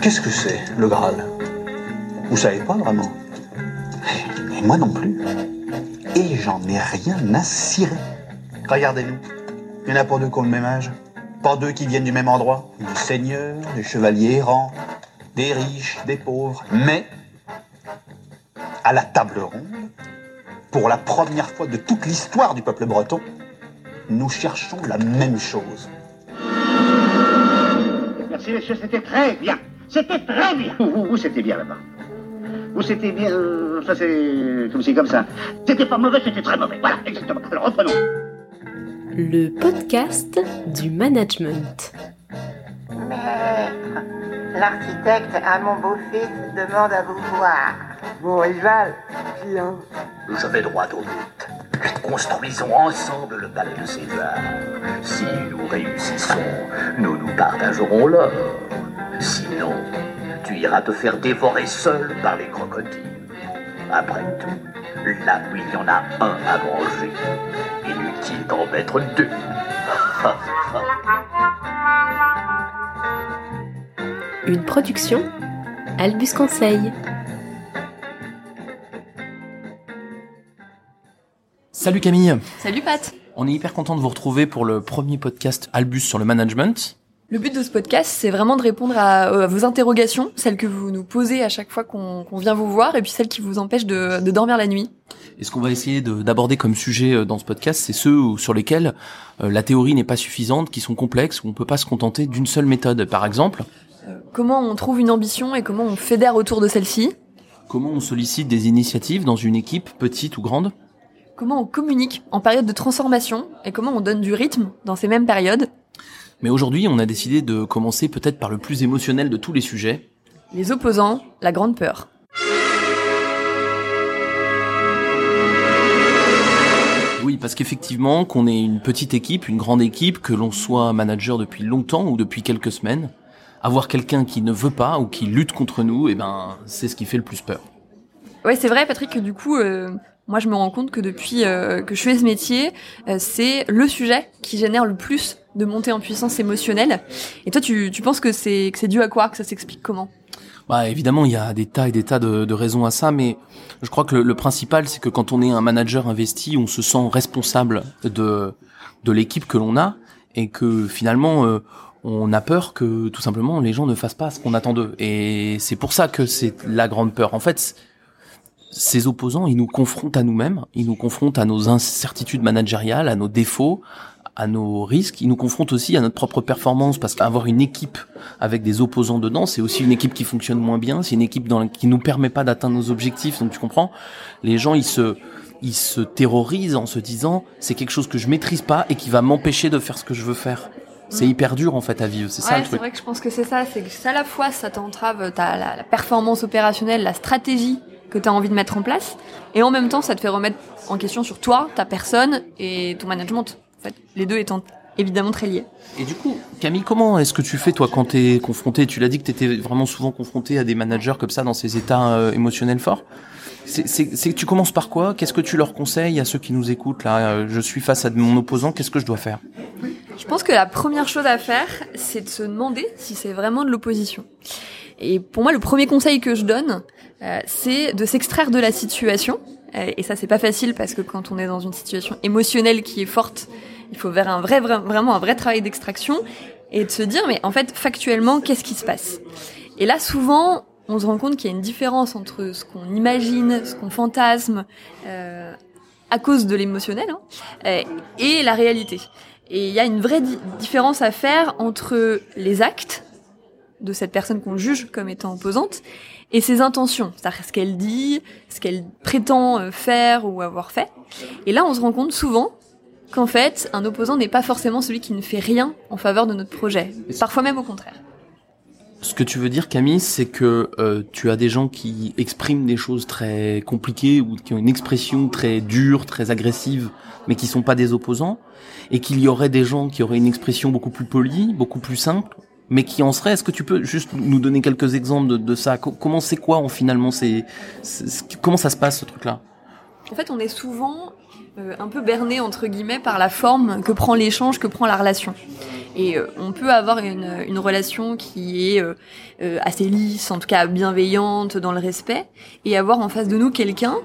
Qu'est-ce que c'est, le Graal? Vous savez pas vraiment? Et moi non plus. Et j'en ai rien à cirer. Regardez-nous. Il y en a pour deux qui ont le même âge. Pas deux qui viennent du même endroit. Des seigneurs, des chevaliers errants, des riches, des pauvres. Mais, à la table ronde, pour la première fois de toute l'histoire du peuple breton, nous cherchons la même chose. Merci, monsieur, c'était très bien. C'était très bien. Vous, vous, c'était bien là-bas? Vous, c'était bien? Ça, c'est comme si, comme ça. C'était pas mauvais, c'était très mauvais. Voilà, exactement. Alors, reprenons. Le podcast du management. Mais l'architecte à mon beau-fils demande à vous voir. Mon rival, bien. Je vais droit au but. Construisons ensemble le palais de César. Si nous réussissons, nous nous partagerons l'or. Sinon, tu iras te faire dévorer seul par les crocodiles. Après tout, là où il y en a un à manger, inutile d'en mettre deux. Une production Albus Conseil. Salut Camille, Salut Pat on est hyper content de vous retrouver pour le premier podcast Albus sur le management. Le but de ce podcast, c'est vraiment de répondre à, euh, à vos interrogations, celles que vous nous posez à chaque fois qu'on vient vous voir, et puis celles qui vous empêchent de, de dormir la nuit. Et ce qu'on va essayer de- d'aborder comme sujet euh, dans ce podcast, c'est ceux sur lesquels euh, la théorie n'est pas suffisante, qui sont complexes, où on peut pas se contenter d'une seule méthode. Par exemple, Comment on trouve une ambition et comment on fédère autour de celle-ci comment on sollicite des initiatives dans une équipe, petite ou grande Comment on communique en période de transformation et comment on donne du rythme dans ces mêmes périodes Mais aujourd'hui, on a décidé de commencer peut-être par le plus émotionnel de tous les sujets. Les opposants, la grande peur. Oui, parce qu'effectivement, qu'on ait une petite équipe, une grande équipe, que l'on soit manager depuis longtemps ou depuis quelques semaines, avoir quelqu'un qui ne veut pas ou qui lutte contre nous, eh ben, c'est ce qui fait le plus peur. Ouais, c'est vrai, Patrick, que du coup, euh, moi, je me rends compte que depuis euh, que je fais ce métier, euh, c'est le sujet qui génère le plus de montée en puissance émotionnelle. Et toi, tu, tu penses que c'est que c'est dû à quoi? Que ça s'explique comment? Bah évidemment, il y a des tas et des tas de, de raisons à ça, mais je crois que le, le principal, c'est que quand on est un manager investi, on se sent responsable de de l'équipe que l'on a et que finalement euh, on a peur que tout simplement les gens ne fassent pas ce qu'on attend d'eux. Et c'est pour ça que c'est la grande peur. En fait, ces opposants, ils nous confrontent à nous-mêmes, ils nous confrontent à nos incertitudes managériales, à nos défauts, à nos risques, ils nous confrontent aussi à notre propre performance parce qu'avoir une équipe avec des opposants dedans, c'est aussi une équipe qui fonctionne moins bien, c'est une équipe qui nous permet pas d'atteindre nos objectifs. Donc tu comprends, les gens ils se ils se terrorisent en se disant c'est quelque chose que je maîtrise pas et qui va m'empêcher de faire ce que je veux faire. C'est hyper dur en fait à vivre, c'est ça le c'est truc. vrai que je pense que c'est ça. C'est que c'est à la fois ça t'entrave ta la, la performance opérationnelle, la stratégie que tu as envie de mettre en place, et en même temps ça te fait remettre en question sur toi, ta personne et ton management. En fait, les deux étant évidemment très liés. Et du coup, Camille, comment est-ce que tu fais toi quand t'es confronté? Tu l'as dit que t'étais vraiment souvent confronté à des managers comme ça dans ces états euh, émotionnels forts? C'est, c'est- tu commences par quoi? Qu'est-ce que tu leur conseilles à ceux qui nous écoutent là? Je suis face à mon opposant, qu'est-ce que je dois faire? Je pense que la première chose à faire, c'est de se demander si c'est vraiment de l'opposition. Et pour moi, le premier conseil que je donne, euh, c'est de s'extraire de la situation. Euh, et ça, c'est pas facile parce que quand on est dans une situation émotionnelle qui est forte, il faut faire un vrai- vraiment un vrai travail d'extraction et de se dire, mais en fait, factuellement, qu'est-ce qui se passe? Et là, souvent, on se rend compte qu'il y a une différence entre ce qu'on imagine, ce qu'on fantasme, euh, à cause de l'émotionnel, hein, euh, et la réalité. Et il y a une vraie di- différence à faire entre les actes de cette personne qu'on juge comme étant opposante et ses intentions, c'est-à-dire ce qu'elle dit, ce qu'elle prétend euh, faire ou avoir fait. Et là, on se rend compte souvent qu'en fait, un opposant n'est pas forcément celui qui ne fait rien en faveur de notre projet, parfois même au contraire. Ce que tu veux dire, Camille, c'est que euh, tu as des gens qui expriment des choses très compliquées ou qui ont une expression très dure, très agressive, mais qui sont pas des opposants, et qu'il y aurait des gens qui auraient une expression beaucoup plus polie, beaucoup plus simple, mais qui en serait. Est-ce que tu peux juste nous donner quelques exemples de, de ça? Comment c'est quoi en finalement c'est comment ça se passe ce truc-là? En fait, on est souvent euh, un peu berné entre guillemets par la forme que prend l'échange, que prend la relation. Et euh, on peut avoir une, une relation qui est euh, assez lisse, en tout cas bienveillante, dans le respect, et avoir en face de nous quelqu'un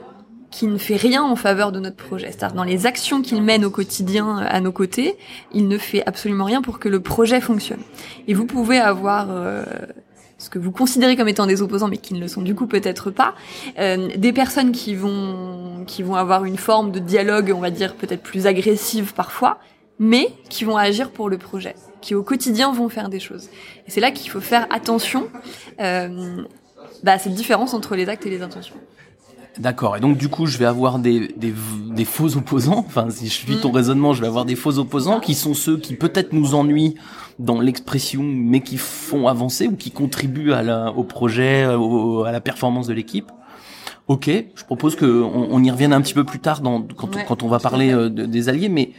qui ne fait rien en faveur de notre projet. C'est-à-dire dans les actions qu'il mène au quotidien à nos côtés, il ne fait absolument rien pour que le projet fonctionne. Et vous pouvez avoir euh, ce que vous considérez comme étant des opposants, mais qui ne le sont du coup peut-être pas, euh, des personnes qui vont qui vont avoir une forme de dialogue, on va dire peut-être plus agressive parfois, mais qui vont agir pour le projet, qui au quotidien vont faire des choses. Et c'est là qu'il faut faire attention euh, bah, à cette différence entre les actes et les intentions. D'accord. Et donc du coup, je vais avoir des, des, des faux opposants. Enfin, si je suis ton mm. raisonnement, je vais avoir des faux opposants qui sont ceux qui peut-être nous ennuient dans l'expression, mais qui font avancer ou qui contribuent à la, au projet, à la performance de l'équipe. Ok, je propose que on, y revienne un petit peu plus tard dans, quand, on, quand on va parler euh, des alliés, mais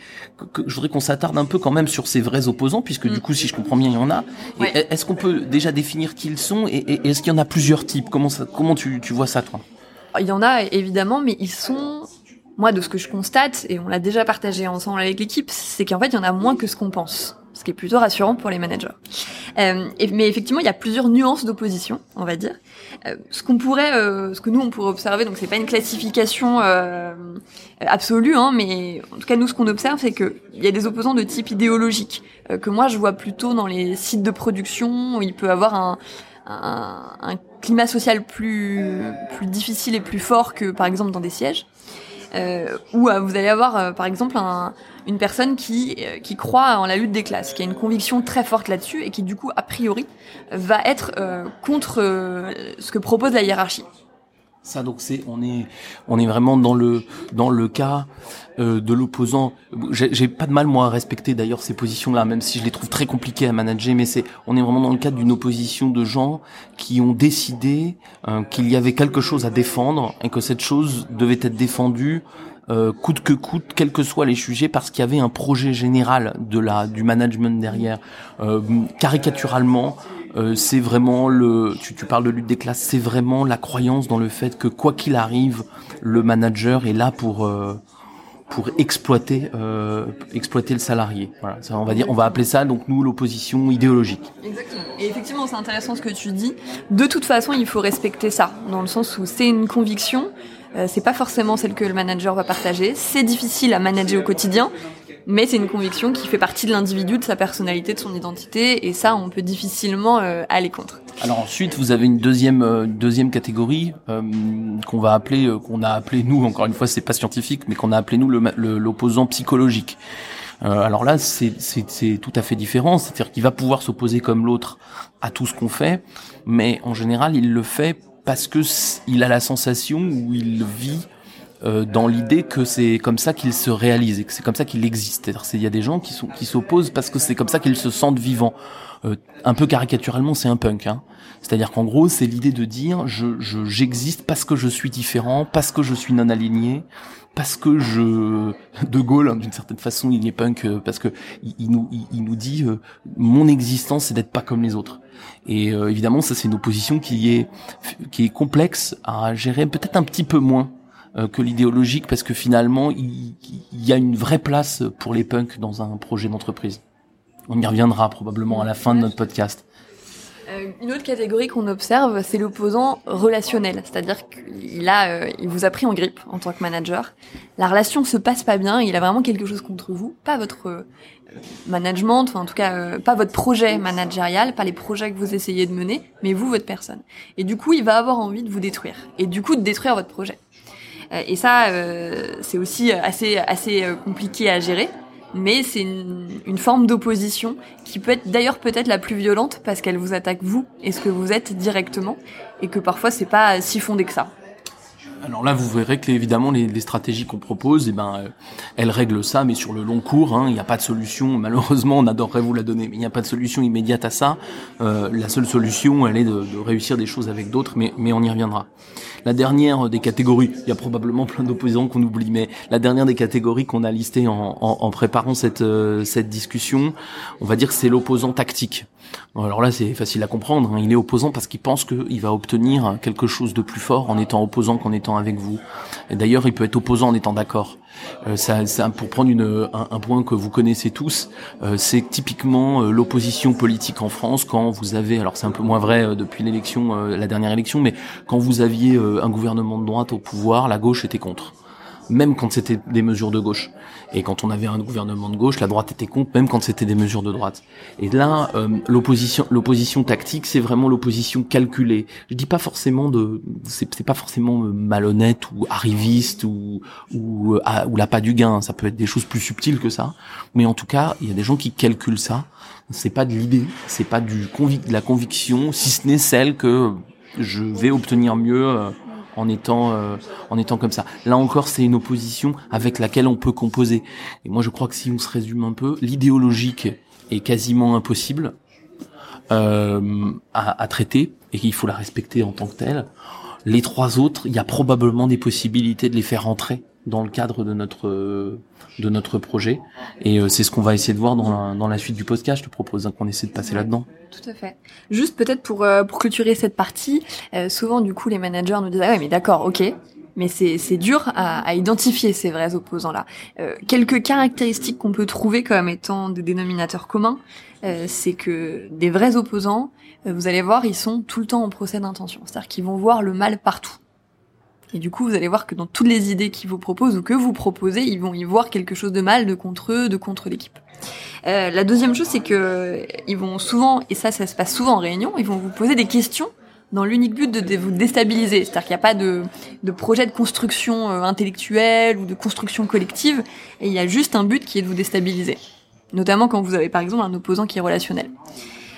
je voudrais qu'on s'attarde un peu quand même sur ces vrais opposants, puisque du mm. coup, si je comprends bien, il y en a. Est-ce qu'on peut déjà définir qui ils sont et, et est-ce qu'il y en a plusieurs types? Comment ça, comment tu, tu vois ça, toi? Il y en a évidemment, mais ils sont, moi de ce que je constate, et on l'a déjà partagé ensemble avec l'équipe, c'est qu'en fait il y en a moins que ce qu'on pense ce qui est plutôt rassurant pour les managers. Euh, mais effectivement, il y a plusieurs nuances d'opposition, on va dire. Euh, ce qu'on pourrait, euh, ce que nous on pourrait observer, donc c'est pas une classification euh, absolue, hein, mais en tout cas nous ce qu'on observe, c'est que il y a des opposants de type idéologique euh, que moi je vois plutôt dans les sites de production où il peut avoir un, un, un climat social plus, plus difficile et plus fort que par exemple dans des sièges. Euh, où euh, vous allez avoir euh, par exemple un, une personne euh, qui croit en la lutte des classes, qui a une conviction très forte là-dessus et qui du coup a priori va être contre ce que propose la hiérarchie. Ça donc c'est on est on est vraiment dans le dans le cas euh, de l'opposant. J'ai pas de mal moi à respecter d'ailleurs ces positions-là, même si je les trouve très compliquées à manager. Mais c'est on est vraiment dans le cadre d'une opposition de gens qui ont décidé euh, qu'il y avait quelque chose à défendre et que cette chose devait être défendue euh, coûte que coûte, quels que soient les sujets, parce qu'il y avait un projet général de la du management derrière. Caricaturalement, euh, c'est vraiment le. Tu, tu parles de lutte des classes, c'est vraiment la croyance dans le fait que quoi qu'il arrive, le manager est là pour euh, pour exploiter euh, exploiter le salarié. Voilà, ça, on va dire, on va appeler ça donc nous l'opposition idéologique. Exactement. Et effectivement, c'est intéressant ce que tu dis. De toute façon, il faut respecter ça, dans le sens où c'est une conviction. Euh, c'est pas forcément celle que le manager va partager. C'est difficile à manager au quotidien, mais c'est une conviction qui fait partie de l'individu, de sa personnalité, de son identité, et ça, on peut difficilement euh, aller contre. Alors ensuite, vous avez une deuxième euh, deuxième catégorie euh, qu'on va appeler, qu'on a appelé nous, encore une fois, c'est pas scientifique, mais qu'on a appelé nous l'opposant psychologique. alors là, c'est tout à fait différent, c'est-à-dire qu'il va pouvoir s'opposer comme l'autre à tout ce qu'on fait, mais en général, il le fait parce que il a la sensation ou il vit euh, dans l'idée que c'est comme ça qu'il se réalise et que c'est comme ça qu'il existe. Il y a des gens qui s'opposent parce que c'est comme ça qu'ils se sentent vivants. Euh, un peu caricaturalement, c'est un punk. Hein. C'est-à-dire qu'en gros, c'est l'idée de dire je j'existe parce que je suis différent, parce que je suis non aligné, parce que je de Gaulle hein, d'une certaine façon il est punk euh, parce que il, nous il, nous dit mon existence c'est d'être pas comme les autres. Et évidemment, ça c'est une opposition qui est qui est complexe à gérer peut-être un petit peu moins euh, que l'idéologique parce que finalement il, y a une vraie place pour les punks dans un projet d'entreprise. On y reviendra probablement à la fin de notre podcast. Euh, une autre catégorie qu'on observe, c'est l'opposant relationnel, c'est-à-dire qu'il a, euh, il vous a pris en grippe en tant que manager. La relation se passe pas bien, il a vraiment quelque chose contre vous, pas votre management, enfin en tout cas pas votre projet managérial, pas les projets que vous essayez de mener, mais vous votre personne. Et du coup, il va avoir envie de vous détruire et du coup de détruire votre projet. Et ça, euh, c'est aussi assez, assez euh, compliqué à gérer mais c'est une, une, forme d'opposition qui peut être d'ailleurs peut-être la plus violente parce qu'elle vous attaque vous et ce que vous êtes directement et que parfois c'est pas si fondé que ça. Alors là, vous verrez que évidemment les, stratégies qu'on propose, eh ben, elles règlent ça, mais sur le long cours, hein, il n'y a pas de solution. Malheureusement, on adorerait vous la donner, mais il n'y a pas de solution immédiate à ça. Euh, la seule solution, elle est de, réussir des choses avec d'autres, mais, mais on y reviendra. La dernière des catégories, il y a probablement plein d'opposants qu'on oublie, mais la dernière des catégories qu'on a listées en, en, en, préparant cette, euh, cette discussion, on va dire que c'est l'opposant tactique. Alors là, c'est facile à comprendre. hein. Il est opposant parce qu'il pense qu'il va obtenir quelque chose de plus fort en étant opposant qu'en étant avec vous. D'ailleurs, il peut être opposant en étant d'accord. Euh, ça, ça- pour prendre un, point que vous connaissez tous, euh, c'est typiquement euh, l'opposition politique en France quand vous avez, alors c'est un peu moins vrai depuis l'élection, la dernière élection, mais quand vous aviez un gouvernement de droite au pouvoir, la gauche était contre même quand c'était des mesures de gauche. Et quand on avait un gouvernement de gauche, la droite était contre, même quand c'était des mesures de droite. Et là, euh, l'opposition, l'opposition tactique, c'est vraiment l'opposition calculée. Je dis pas forcément de, c'est pas forcément euh, malhonnête ou arriviste ou ou euh, ah, ou la pas du gain. Ça peut être des choses plus subtiles que ça. Mais en tout cas, il y a des gens qui calculent ça. C'est pas de l'idée, c'est pas du convic de la conviction, si ce n'est celle que je vais obtenir mieux. En étant euh, en étant comme ça. Là encore, c'est une opposition avec laquelle on peut composer. Et moi, je crois que si on se résume un peu, l'idéologique est quasiment impossible euh, à, à traiter et qu'il faut la respecter en tant que telle. Les trois autres, il y a probablement des possibilités de les faire entrer dans le cadre de notre euh, de notre projet. Et euh, c'est ce qu'on va essayer de voir dans la, dans la suite du podcast. Je te propose qu'on essaie de passer là-dedans. Tout à fait. Juste peut-être pour euh, pour clôturer cette partie, euh, souvent du coup les managers nous disent ah ouais mais d'accord ok, mais c'est c'est dur à, à identifier ces vrais opposants là. quelques caractéristiques qu'on peut trouver comme étant des dénominateurs communs, euh, c'est que des vrais opposants, euh, vous allez voir ils sont tout le temps en procès d'intention, c'est-à-dire qu'ils vont voir le mal partout. Et du coup, vous allez voir que dans toutes les idées qu'ils vous proposent ou que vous proposez, ils vont y voir quelque chose de mal, de contre eux, de contre l'équipe. Euh, la deuxième chose, c'est que ils vont souvent, et ça, ça se passe souvent en réunion, ils vont vous poser des questions dans l'unique but de, vous déstabiliser. C'est-à-dire qu'il n'y a pas de, de projet de construction euh, intellectuelle ou de construction collective, et il y a juste un but qui est de vous déstabiliser. Notamment quand vous avez par exemple un opposant qui est relationnel.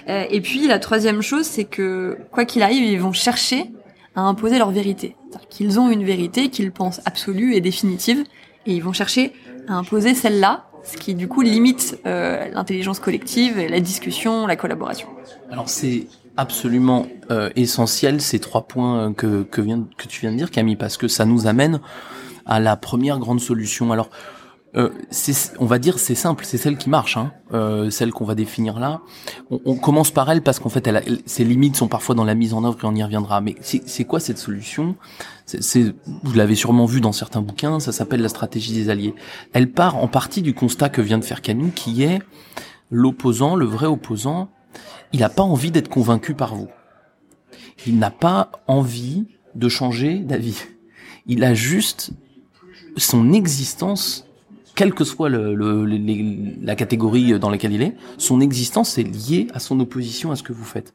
Euh, et puis la troisième chose, c'est que quoi qu'il arrive, ils vont chercher à imposer leur vérité. Qu'ils ont une vérité qu'ils pensent absolue et définitive, et ils vont chercher à imposer celle-là, ce qui du coup limite euh, l'intelligence collective, la discussion, la collaboration. Alors c'est absolument euh, essentiel ces trois points euh, que que tu viens de dire Camille parce que ça nous amène à la première grande solution. Alors euh, on va dire c'est simple, c'est celle qui marche, hein, euh, celle qu'on va définir là. On, on commence par elle parce qu'en fait, elle a- ses limites sont parfois dans la mise en œuvre et on y reviendra. Mais c'est, quoi cette solution? C'est, vous l'avez sûrement vu dans certains bouquins, ça s'appelle la stratégie des alliés. Elle part en partie du constat que vient de faire Camille, qui est l'opposant, le vrai opposant, il n'a pas envie d'être convaincu par vous. Il n'a pas envie de changer d'avis. Il a juste son existence, quelle que soit la catégorie dans laquelle il est, son existence est liée à son opposition à ce que vous faites.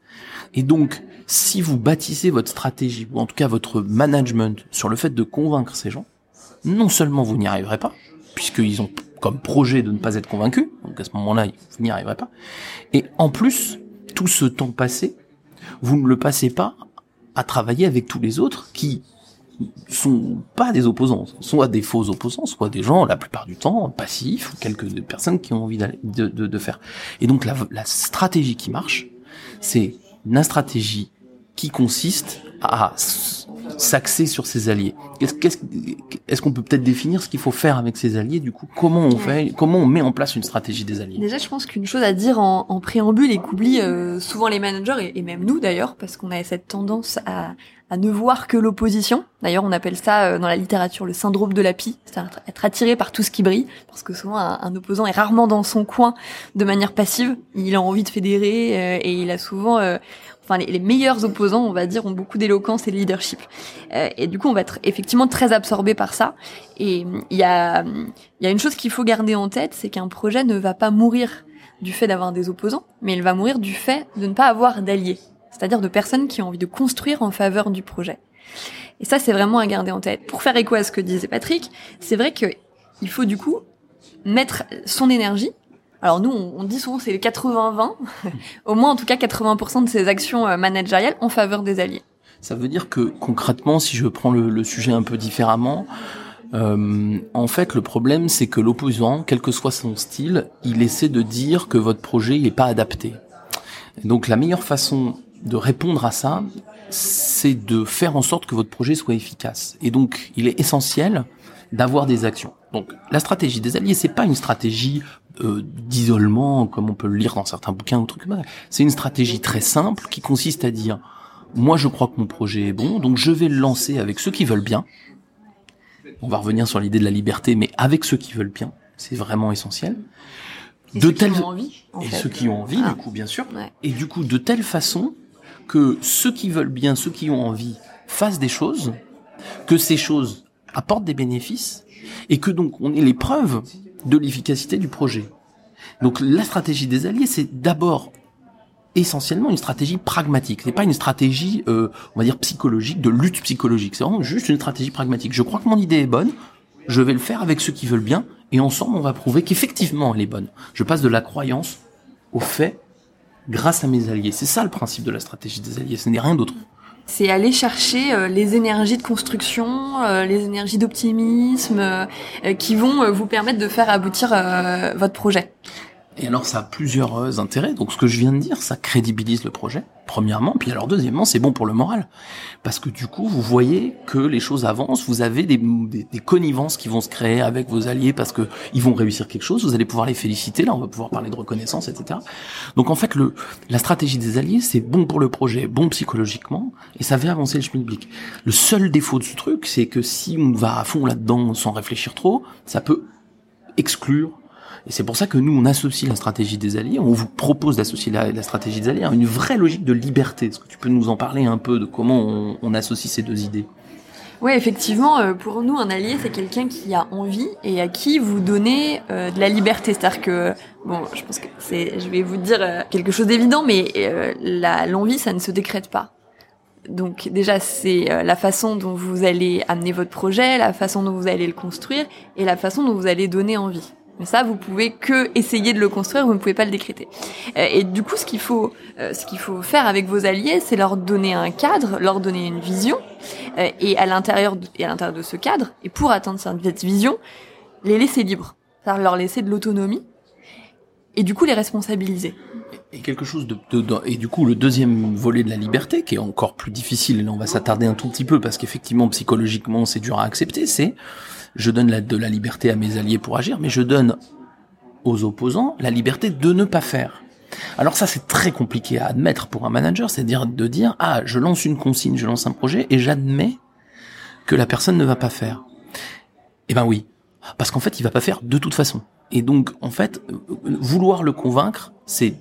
Et donc, si vous bâtissez votre stratégie, ou en tout cas votre management, sur le fait de convaincre ces gens, non seulement vous n'y arriverez pas, puisqu'ils ont comme projet de ne pas être convaincus, donc à ce moment-là, vous n'y arriverez pas, et en plus, tout ce temps passé, vous ne le passez pas à travailler avec tous les autres qui sont pas des opposants, soit des faux opposants, soit des gens, la plupart du temps, passifs, ou quelques personnes qui ont envie de, de, de faire. Et donc la, la stratégie qui marche, c'est une stratégie qui consiste à s'axer sur ses alliés. Est-ce qu'on peut peut-être définir ce qu'il faut faire avec ses alliés du coup? Comment on fait Comment on met en place une stratégie des alliés? Déjà, je pense qu'une chose à dire en, en préambule et qu'oublient euh, souvent les managers et, et même nous d'ailleurs, parce qu'on a cette tendance à, à ne voir que l'opposition. D'ailleurs, on appelle ça euh, dans la littérature le syndrome de la pie, c'est-à-dire être attiré par tout ce qui brille, parce que souvent un, opposant est rarement dans son coin de manière passive. Il a envie de fédérer euh, et il a souvent, euh, enfin les, meilleurs opposants, on va dire, ont beaucoup d'éloquence et de leadership. Euh, et du coup, on va être effectivement très absorbé par ça. Et hum, il y a, il y a une chose qu'il faut garder en tête, c'est qu'un projet ne va pas mourir du fait d'avoir des opposants, mais il va mourir du fait de ne pas avoir d'alliés, c'est-à-dire de personnes qui ont envie de construire en faveur du projet. Et ça, c'est vraiment à garder en tête. Pour faire écho à ce que disait Patrick, c'est vrai que il faut du coup mettre son énergie. Alors nous, on, dit souvent c'est le 80-20, au moins en tout cas 80% de ses actions euh, managériales en faveur des alliés. Ça veut dire que concrètement, si je prends le, le sujet un peu différemment, euh, en fait, le problème, c'est que l'opposant, quel que soit son style, il essaie de dire que votre projet n'est pas adapté. Donc la meilleure façon de répondre à ça, c'est de faire en sorte que votre projet soit efficace. Et donc, il est essentiel d'avoir des actions. Donc, la stratégie des alliés, c'est pas une stratégie euh, d'isolement, comme on peut le lire dans certains bouquins ou trucs. C'est une stratégie très simple qui consiste à dire moi je crois que mon projet est bon, donc je vais le lancer avec ceux qui veulent bien. On va revenir sur l'idée de la liberté, mais avec ceux qui veulent bien, c'est vraiment essentiel. Et de telle envie, et ceux qui ont envie, du coup, bien sûr. Et du coup, de telle façon que ceux qui veulent bien, ceux qui ont envie, fassent des choses, que ces choses apportent des bénéfices, et que donc on ait les preuves de l'efficacité du projet. Donc la stratégie des alliés, c'est d'abord essentiellement une stratégie pragmatique. C'est pas une stratégie, euh, on va dire psychologique, de lutte psychologique. C'est vraiment juste une stratégie pragmatique. Je crois que mon idée est bonne. Je vais le faire avec ceux qui veulent bien, et ensemble on va prouver qu'effectivement elle est bonne. Je passe de la croyance au fait grâce à mes alliés. C'est ça le principe de la stratégie des alliés. Ce n'est rien d'autre c'est aller chercher euh, les énergies de construction, euh, les énergies d'optimisme euh, qui vont vous permettre de faire aboutir votre projet. Et alors ça a plusieurs intérêts. Donc ce que je viens de dire, ça crédibilise le projet premièrement, puis alors deuxièmement, c'est bon pour le moral, parce que du coup, vous voyez que les choses avancent, vous avez des, des, connivences qui vont se créer avec vos alliés parce que ils vont réussir quelque chose, vous allez pouvoir les féliciter, là on va pouvoir parler de reconnaissance, etc. Donc en fait, le, la stratégie des alliés, c'est bon pour le projet, bon psychologiquement, et ça fait avancer le schmilblick. Le seul défaut de ce truc, c'est que si on va à fond là-dedans sans réfléchir trop, ça peut exclure et c'est pour ça que nous, on associe la stratégie des alliés, on vous propose d'associer la, stratégie des alliés à une vraie logique de liberté. Est-ce que tu peux nous en parler un peu de comment on, associe ces deux idées? Oui, effectivement, euh, pour nous, un allié, c'est quelqu'un qui a envie et à qui vous donnez euh, de la liberté. C'est-à-dire que, bon, je pense que c'est, je vais vous dire euh, quelque chose d'évident, mais l'envie, ça ne se décrète pas. Donc déjà, c'est la façon dont vous allez amener votre projet, la façon dont vous allez le construire et la façon dont vous allez donner envie. Mais ça, vous pouvez que essayer de le construire, vous ne pouvez pas le décréter. Euh, et du coup, ce qu'il faut, euh, ce qu'il faut faire avec vos alliés, c'est leur donner un cadre, leur donner une vision, euh, et à l'intérieur de, et à l'intérieur de ce cadre, et pour atteindre cette vision, les laisser libres, c'est-à-dire leur laisser de l'autonomie, et du coup les responsabiliser. Et quelque chose de, de, et du coup le deuxième volet de la liberté qui est encore plus difficile et là on va s'attarder un tout petit peu parce qu'effectivement psychologiquement c'est dur à accepter c'est je donne de la liberté à mes alliés pour agir, mais je donne aux opposants la liberté de ne pas faire. Alors ça, c'est très compliqué à admettre pour un manager, c'est-à-dire de dire, ah, je lance une consigne, je lance un projet, et j'admets que la personne ne va pas faire. Eh ben oui, parce qu'en fait, il va pas faire de toute façon. Et donc, en fait, vouloir le convaincre, c'est,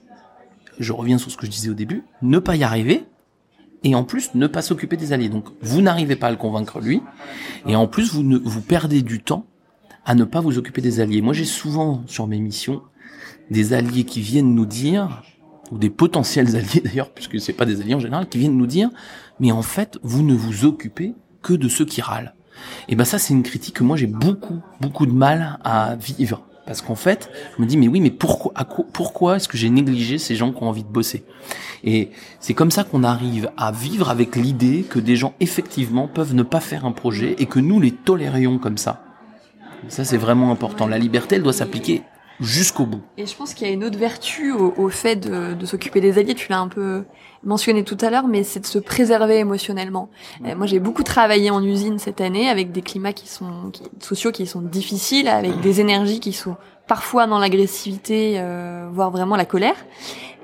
je reviens sur ce que je disais au début, ne pas y arriver, et en plus ne pas s'occuper des alliés. Donc vous n'arrivez pas à le convaincre lui, et en plus vous vous perdez du temps à ne pas vous occuper des alliés. Moi j'ai souvent sur mes missions des alliés qui viennent nous dire, ou des potentiels alliés d'ailleurs, puisque c'est pas des alliés en général, qui viennent nous dire, mais en fait vous ne vous occupez que de ceux qui râlent. Et ben ça c'est une critique que moi j'ai beaucoup beaucoup de mal à vivre parce qu'en fait, je me dis, mais oui, mais pourquoi, pourquoi est-ce que j'ai négligé ces gens qui ont envie de bosser? Et c'est comme ça qu'on arrive à vivre avec l'idée que des gens, effectivement, peuvent ne pas faire un projet et que nous les tolérions comme ça. Ça, c'est vraiment important. La liberté, elle doit s'appliquer jusqu'au bout. Et je pense qu'il y a une autre vertu au, fait de, s'occuper des alliés, tu l'as un peu mentionné tout à l'heure, mais c'est de se préserver émotionnellement. Euh, moi, j'ai beaucoup travaillé en usine cette année avec des climats qui sont sociaux qui sont difficiles, avec des énergies qui sont parfois dans l'agressivité, euh, voire vraiment la colère.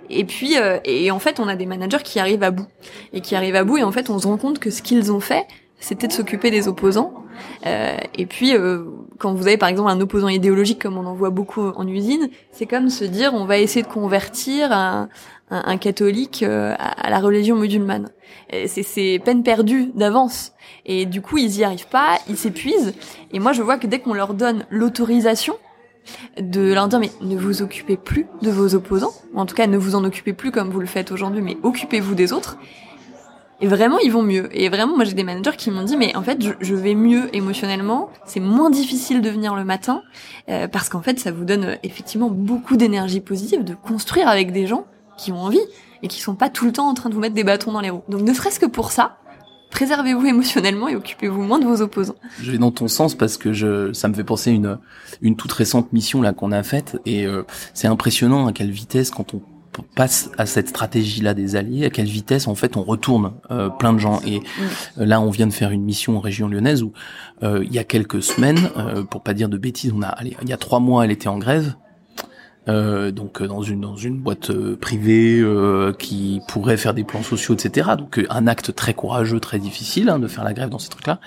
Et puis, euh, et en fait, on a des managers qui arrivent à bout et qui arrivent à bout, et en fait, on se rend compte que ce qu'ils ont fait, c'était de s'occuper des opposants. Euh, et puis, euh, quand vous avez par exemple un opposant idéologique, comme on en voit beaucoup en usine, c'est comme se dire on va essayer de convertir un, un, catholique euh, à, la religion musulmane. C'est peine perdue d'avance. Et du coup, ils y arrivent pas, ils s'épuisent. Et moi, je vois que dès qu'on leur donne l'autorisation de leur dire mais ne vous occupez plus de vos opposants, ou en tout cas ne vous en occupez plus comme vous le faites aujourd'hui, mais occupez-vous des autres et vraiment, ils vont mieux. Et vraiment, moi, j'ai des managers qui m'ont dit, mais en fait, je, vais mieux émotionnellement. C'est moins difficile de venir le matin euh, parce qu'en fait, ça vous donne euh, effectivement beaucoup d'énergie positive de construire avec des gens qui ont envie et qui sont pas tout le temps en train de vous mettre des bâtons dans les roues. Donc, ne serait-ce que pour ça, préservez-vous émotionnellement et occupez-vous moins de vos opposants. Je vais dans ton sens parce que je, ça me fait penser à une, une toute récente mission là qu'on a faite et euh, c'est impressionnant à quelle vitesse quand on passe à cette stratégie-là des alliés, à quelle vitesse en fait on retourne euh, plein de gens. Et euh, là, on vient de faire une mission en région lyonnaise où euh, il y a quelques semaines, pour pas dire de bêtises, on a, allez, il y a trois mois, elle était en grève. Euh, donc euh, dans une dans une boîte euh, privée euh, qui pourrait faire des plans sociaux, etc. Donc un acte très courageux, très difficile hein, de faire la grève dans ces trucs-là.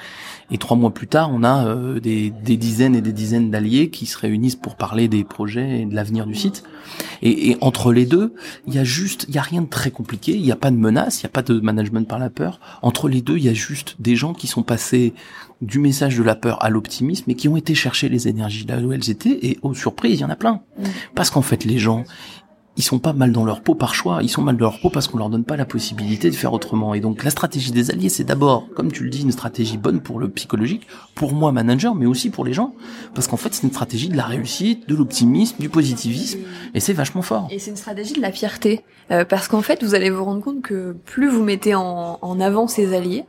Et trois mois plus tard, on a euh, des, des dizaines et des dizaines d'alliés qui se réunissent pour parler des projets et de l'avenir du site. Et, et entre les deux, il y a juste, il y a rien de très compliqué. Il n'y a pas de menace, il n'y a pas de management par la peur. Entre les deux, il y a juste des gens qui sont passés du message de la peur à l'optimisme et qui ont été chercher les énergies là où elles étaient. Et aux surprises, il y en a plein. Parce qu'en fait, les gens, ils sont pas mal dans leur peau par choix, ils sont mal dans leur peau parce qu'on leur donne pas la possibilité de faire autrement. Et donc la stratégie des alliés, c'est d'abord, comme tu le dis, une stratégie bonne pour le psychologique, pour moi manager, mais aussi pour les gens, parce qu'en fait c'est une stratégie de la réussite, de l'optimisme, du positivisme, et c'est vachement fort. Et c'est une stratégie de la fierté, euh, parce qu'en fait, vous allez vous rendre compte que plus vous mettez en, avant ces alliés,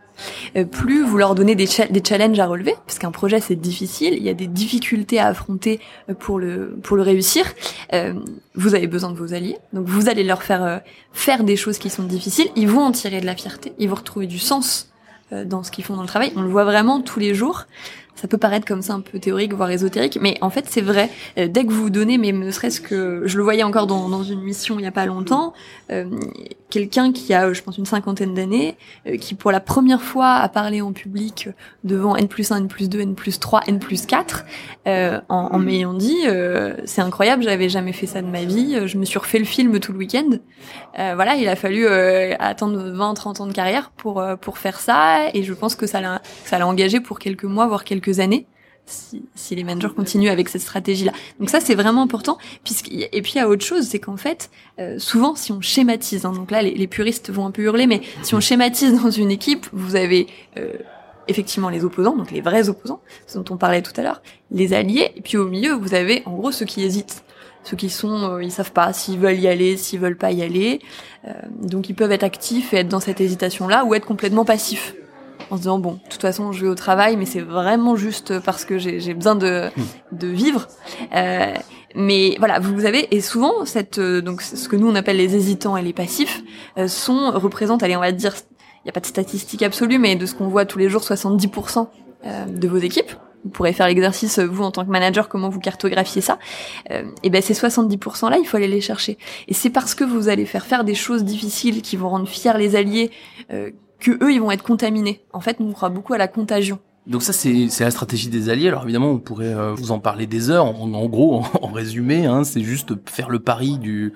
plus vous leur donnez des, cha- des challenges à relever, parce qu'un projet c'est difficile, il y a des difficultés à affronter euh, pour le pour le réussir. Euh, vous avez besoin de vos alliés, donc vous allez leur faire euh, faire des choses qui sont difficiles. Ils vont en tirer de la fierté, ils vont retrouver du sens euh, dans ce qu'ils font dans le travail. On le voit vraiment tous les jours. Ça peut paraître comme ça un peu théorique, voire ésotérique, mais en fait c'est vrai. Euh, dès que vous vous donnez, mais ne serait-ce que, je le voyais encore dans, dans une mission il y a pas longtemps, euh, quelqu'un qui a, je pense, une cinquantaine d'années, euh, qui pour la première fois a parlé en public devant N plus 1, N plus 2, N plus 3, N plus 4, euh, en, en m'ayant dit, euh, c'est incroyable, j'avais jamais fait ça de ma vie, je me suis refait le film tout le week-end. Voilà, il a fallu attendre 20, 30 ans de carrière pour, pour faire ça, et je pense que ça l'a engagé pour quelques mois, voire quelques années. Si, si les managers continuent avec cette stratégie-là. Donc ça, c'est vraiment important. Puisque, et puis, il y a autre chose, c'est qu'en fait, euh, souvent, si on schématise, hein, donc là, les, les puristes vont un peu hurler, mais si on schématise dans une équipe, vous avez euh, effectivement les opposants, donc les vrais opposants, ce dont on parlait tout à l'heure, les alliés, et puis au milieu, vous avez en gros ceux qui hésitent. Ceux qui sont, euh, ils savent pas s'ils veulent y aller, s'ils veulent pas y aller. Euh, donc ils peuvent être actifs et être dans cette hésitation-là, ou être complètement passifs en se disant bon, de toute façon, je vais au travail, mais c'est vraiment juste parce que j'ai j'ai besoin de de vivre. Euh, mais voilà, vous avez et souvent cette euh, donc ce que nous on appelle les hésitants et les passifs euh, sont représentent, allez, on va dire, il y a pas de statistiques absolues, mais de ce qu'on voit tous les jours, 70% euh, de vos équipes. Vous pourrez faire l'exercice vous en tant que manager, comment vous cartographiez ça. Euh, et ben ces 70% là, il faut aller les chercher. Et c'est parce que vous allez faire faire des choses difficiles qui vont rendre fiers les alliés. Euh, que eux ils vont être contaminés. En fait, on croit beaucoup à la contagion. Donc ça c'est la stratégie des alliés. Alors évidemment on pourrait euh, vous en parler des heures. En, gros, en, résumé, hein, c'est juste faire le pari du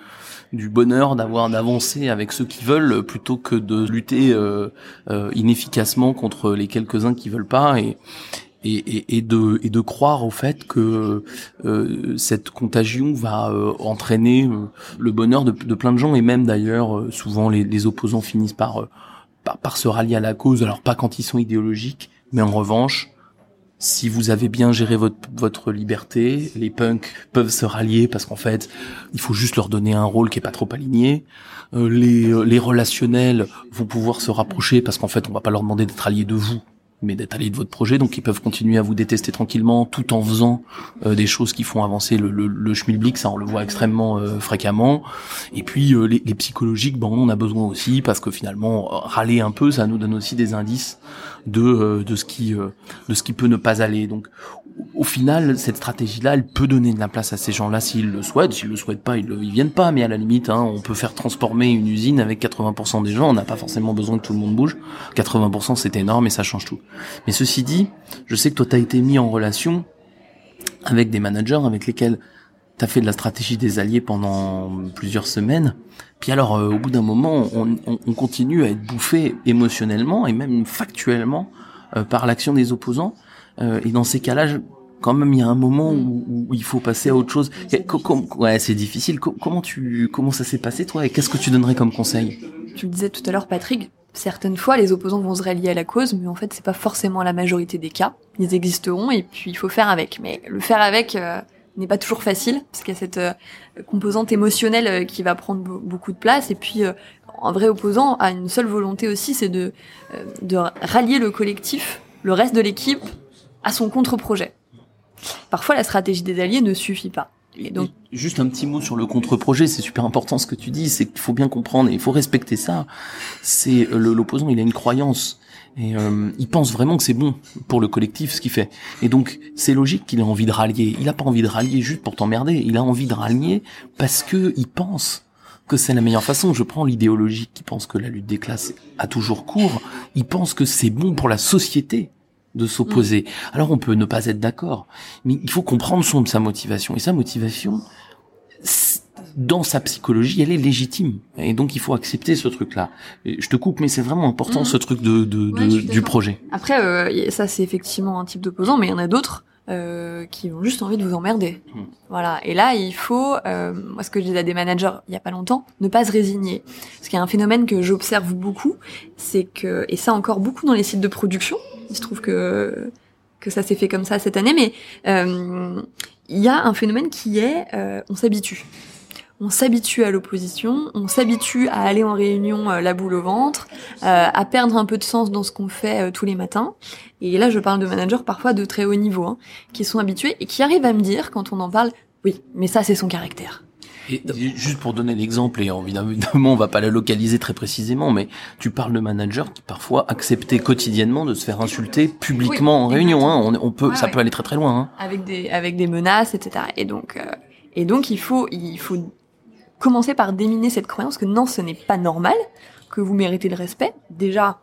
du bonheur d'avoir d'avancer avec ceux qui veulent plutôt que de lutter euh, euh, inefficacement contre les quelques uns qui veulent pas et et, et, de et de croire au fait que euh, cette contagion va euh, entraîner le bonheur de, plein de gens et même d'ailleurs souvent les, les opposants finissent par, par par se rallier à la cause. Alors pas quand ils sont idéologiques, mais en revanche si vous avez bien géré votre, votre liberté, les punks peuvent se rallier parce qu'en fait, il faut juste leur donner un rôle qui est pas trop aligné. Euh, les, euh, les relationnels vont pouvoir se rapprocher parce qu'en fait, on va pas leur demander d'être alliés de vous, mais d'être alliés de votre projet. Donc, ils peuvent continuer à vous détester tranquillement tout en faisant euh, des choses qui font avancer le, le, schmilblick. Ça, on le voit extrêmement euh, fréquemment. Et puis, euh, les, les psychologiques, ben, on en a besoin aussi parce que finalement, râler un peu, ça nous donne aussi des indices de de ce qui de ce qui peut ne pas aller. Donc au final, cette stratégie-là, elle peut donner de la place à ces gens-là s'ils le souhaitent. S'ils le souhaitent pas, ils, ils viennent pas. Mais à la limite, hein, on peut faire transformer une usine avec 80% des gens. On n'a pas forcément besoin que tout le monde bouge. 80% c'est énorme et ça change tout. Mais ceci dit, je sais que toi, t'as été mis en relation avec des managers avec lesquels t'as fait de la stratégie des alliés pendant plusieurs semaines. Puis alors, euh, au bout d'un moment, on continue à être bouffé émotionnellement et même factuellement euh, par l'action des opposants. Euh, et dans ces cas-là, quand même, il y a un moment où, il faut passer à autre chose. Ouais, c'est difficile. Co- comment tu, comment ça s'est passé toi Et qu'est-ce que tu donnerais comme conseil? Tu le disais tout à l'heure, Patrick. Certaines fois, les opposants vont se rallier à la cause, mais en fait, c'est pas forcément la majorité des cas. Ils existeront et puis il faut faire avec. Mais le faire avec euh, n'est pas toujours facile parce qu'il y a cette euh, composante émotionnelle qui va prendre be- beaucoup de place. Et puis, un vrai opposant a une seule volonté aussi, c'est de rallier le collectif, le reste de l'équipe, à son contre-projet. Parfois, la stratégie des alliés ne suffit pas. Et donc, Juste un petit mot sur le contre-projet, c'est super important ce que tu dis, c'est qu'il faut bien comprendre et il faut respecter ça. C'est euh, l'opposant, il a une croyance et euh, il pense vraiment que c'est bon pour le collectif ce qu'il fait. Et donc c'est logique qu'il ait envie de rallier. Il a pas envie de rallier juste pour t'emmerder, il a envie de rallier parce que il pense que c'est la meilleure façon. Je prends l'idéologie qui pense que la lutte des classes a toujours cours. Il pense que c'est bon pour la société de s'opposer. Alors on peut ne pas être d'accord, mais il faut comprendre son sa motivation. Et sa motivation, dans sa psychologie, elle est légitime. Et donc il faut accepter ce truc-là. Je te coupe, mais c'est vraiment important Mhm. ce truc de, de, Ouais, de- du projet. Après, euh, ça c'est effectivement un type d'opposant, mais il y en a d'autres euh, qui ont juste envie de vous emmerder. Hmm. Voilà. Et là, il faut, euh, moi ce que je disais à des managers il y a pas longtemps, ne pas se résigner. Parce qu'il y a un phénomène que j'observe beaucoup, c'est que, et ça encore beaucoup dans les sites de production, il se trouve que que ça s'est fait comme ça cette année, mais euh, il y a un phénomène qui est, euh, on s'habitue. On s'habitue à l'opposition, on s'habitue à aller en réunion euh, la boule au ventre, à perdre un peu de sens dans ce qu'on fait tous les matins. Et là, je parle de managers parfois de très haut niveau, hein, qui sont habitués et qui arrivent à me dire, quand on en parle, oui, mais ça, c'est son caractère. Et juste pour donner l'exemple, et évidemment on va pas la localiser très précisément, mais tu parles de managers qui parfois acceptaient quotidiennement de se faire insulter publiquement Oui, en réunion. Hein. On, on peut, Ouais, ça ouais. peut aller très très loin. Hein. avec des avec des menaces, etc. Et donc euh, et donc il faut il faut commencer par déminer cette croyance que non, ce n'est pas normal, que vous méritez le respect déjà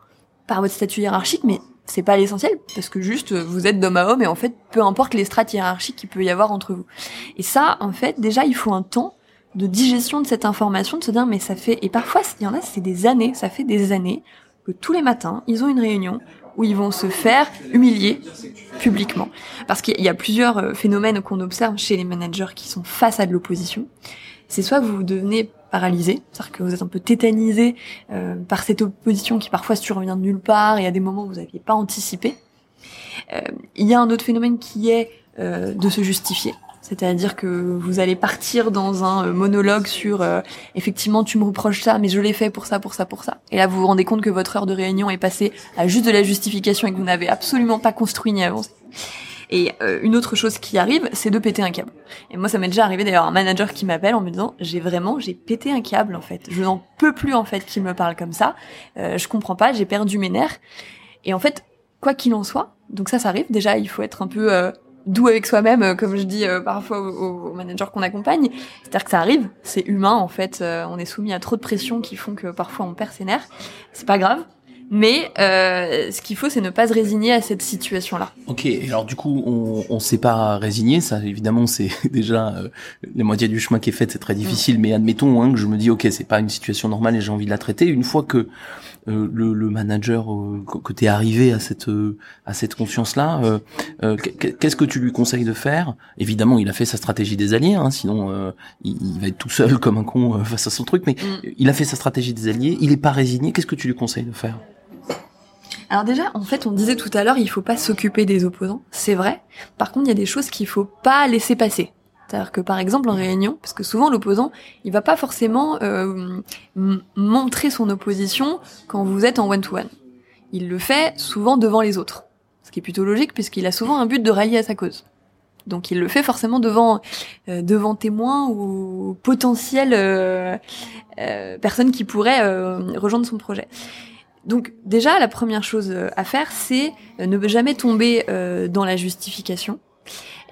par votre statut hiérarchique, mais c'est pas l'essentiel parce que juste vous êtes d'homme à homme et en fait peu importe les strates hiérarchiques qu'il peut y avoir entre vous. Et ça en fait déjà il faut un temps de digestion de cette information, de se dire mais ça fait et parfois il y en a c'est des années, ça fait des années que tous les matins ils ont une réunion où ils vont se faire humilier publiquement. Parce qu'il y a plusieurs euh, phénomènes qu'on observe chez les managers qui sont face à de l'opposition. C'est soit vous devenez paralysé, c'est-à-dire que vous êtes un peu tétanisé euh, par cette opposition qui parfois survient de nulle part et à des moments où vous n'aviez pas anticipé. Euh, il y a un autre phénomène qui est de se justifier. C'est-à-dire que vous allez partir dans un euh, monologue sur euh, effectivement tu me reproches ça mais je l'ai fait pour ça pour ça pour ça. Et là vous vous rendez compte que votre heure de réunion est passée à juste de la justification et que vous n'avez absolument pas construit ni avancé. Et euh, une autre chose qui arrive, c'est de péter un câble. Et moi, ça m'est déjà arrivé d'ailleurs un manager qui m'appelle en me disant j'ai vraiment j'ai pété un câble en fait. Je n'en peux plus en fait qu'il me parle comme ça. Euh, je comprends pas, j'ai perdu mes nerfs. Et en fait, quoi qu'il en soit, donc ça, ça arrive. Déjà, il faut être un peu euh, doux avec soi-même, euh, comme je dis euh, parfois aux, aux managers qu'on accompagne. C'est-à-dire que ça arrive, c'est humain en fait. euh, on est soumis à trop de pression qui font que parfois on perd ses nerfs. C'est pas grave. Mais euh, ce qu'il faut, c'est ne pas se résigner à cette situation-là. Ok, et alors du coup, on, on s'est pas résigné, ça évidemment c'est déjà euh, la moitié du chemin qui est fait, c'est très difficile, mais admettons hein, que je me dis ok, c'est pas une situation normale et j'ai envie de la traiter. Une fois que euh, le, le manager, euh, que, que t'es arrivé à cette euh, à cette conscience-là, euh, euh, qu- qu'est-ce que tu lui conseilles de faire? Évidemment, il a fait sa stratégie des alliés, hein, sinon euh, il, il va être tout seul comme un con euh, face à son truc. Mais Mm. il a fait sa stratégie des alliés, il est pas résigné. Qu'est-ce que tu lui conseilles de faire? Alors déjà, en fait, on disait tout à l'heure, il faut pas s'occuper des opposants. C'est vrai. Par contre, il y a des choses qu'il faut pas laisser passer. C'est-à-dire que par exemple en réunion, parce que souvent l'opposant, il va pas forcément euh, montrer son opposition quand vous êtes en one-to-one. Il le fait souvent devant les autres, ce qui est plutôt logique puisqu'il a souvent un but de rallier à sa cause. Donc il le fait forcément devant euh, devant témoins ou potentielles euh, euh, personnes qui pourraient euh, rejoindre son projet. Donc déjà, la première chose euh, à faire, c'est ne jamais tomber dans la justification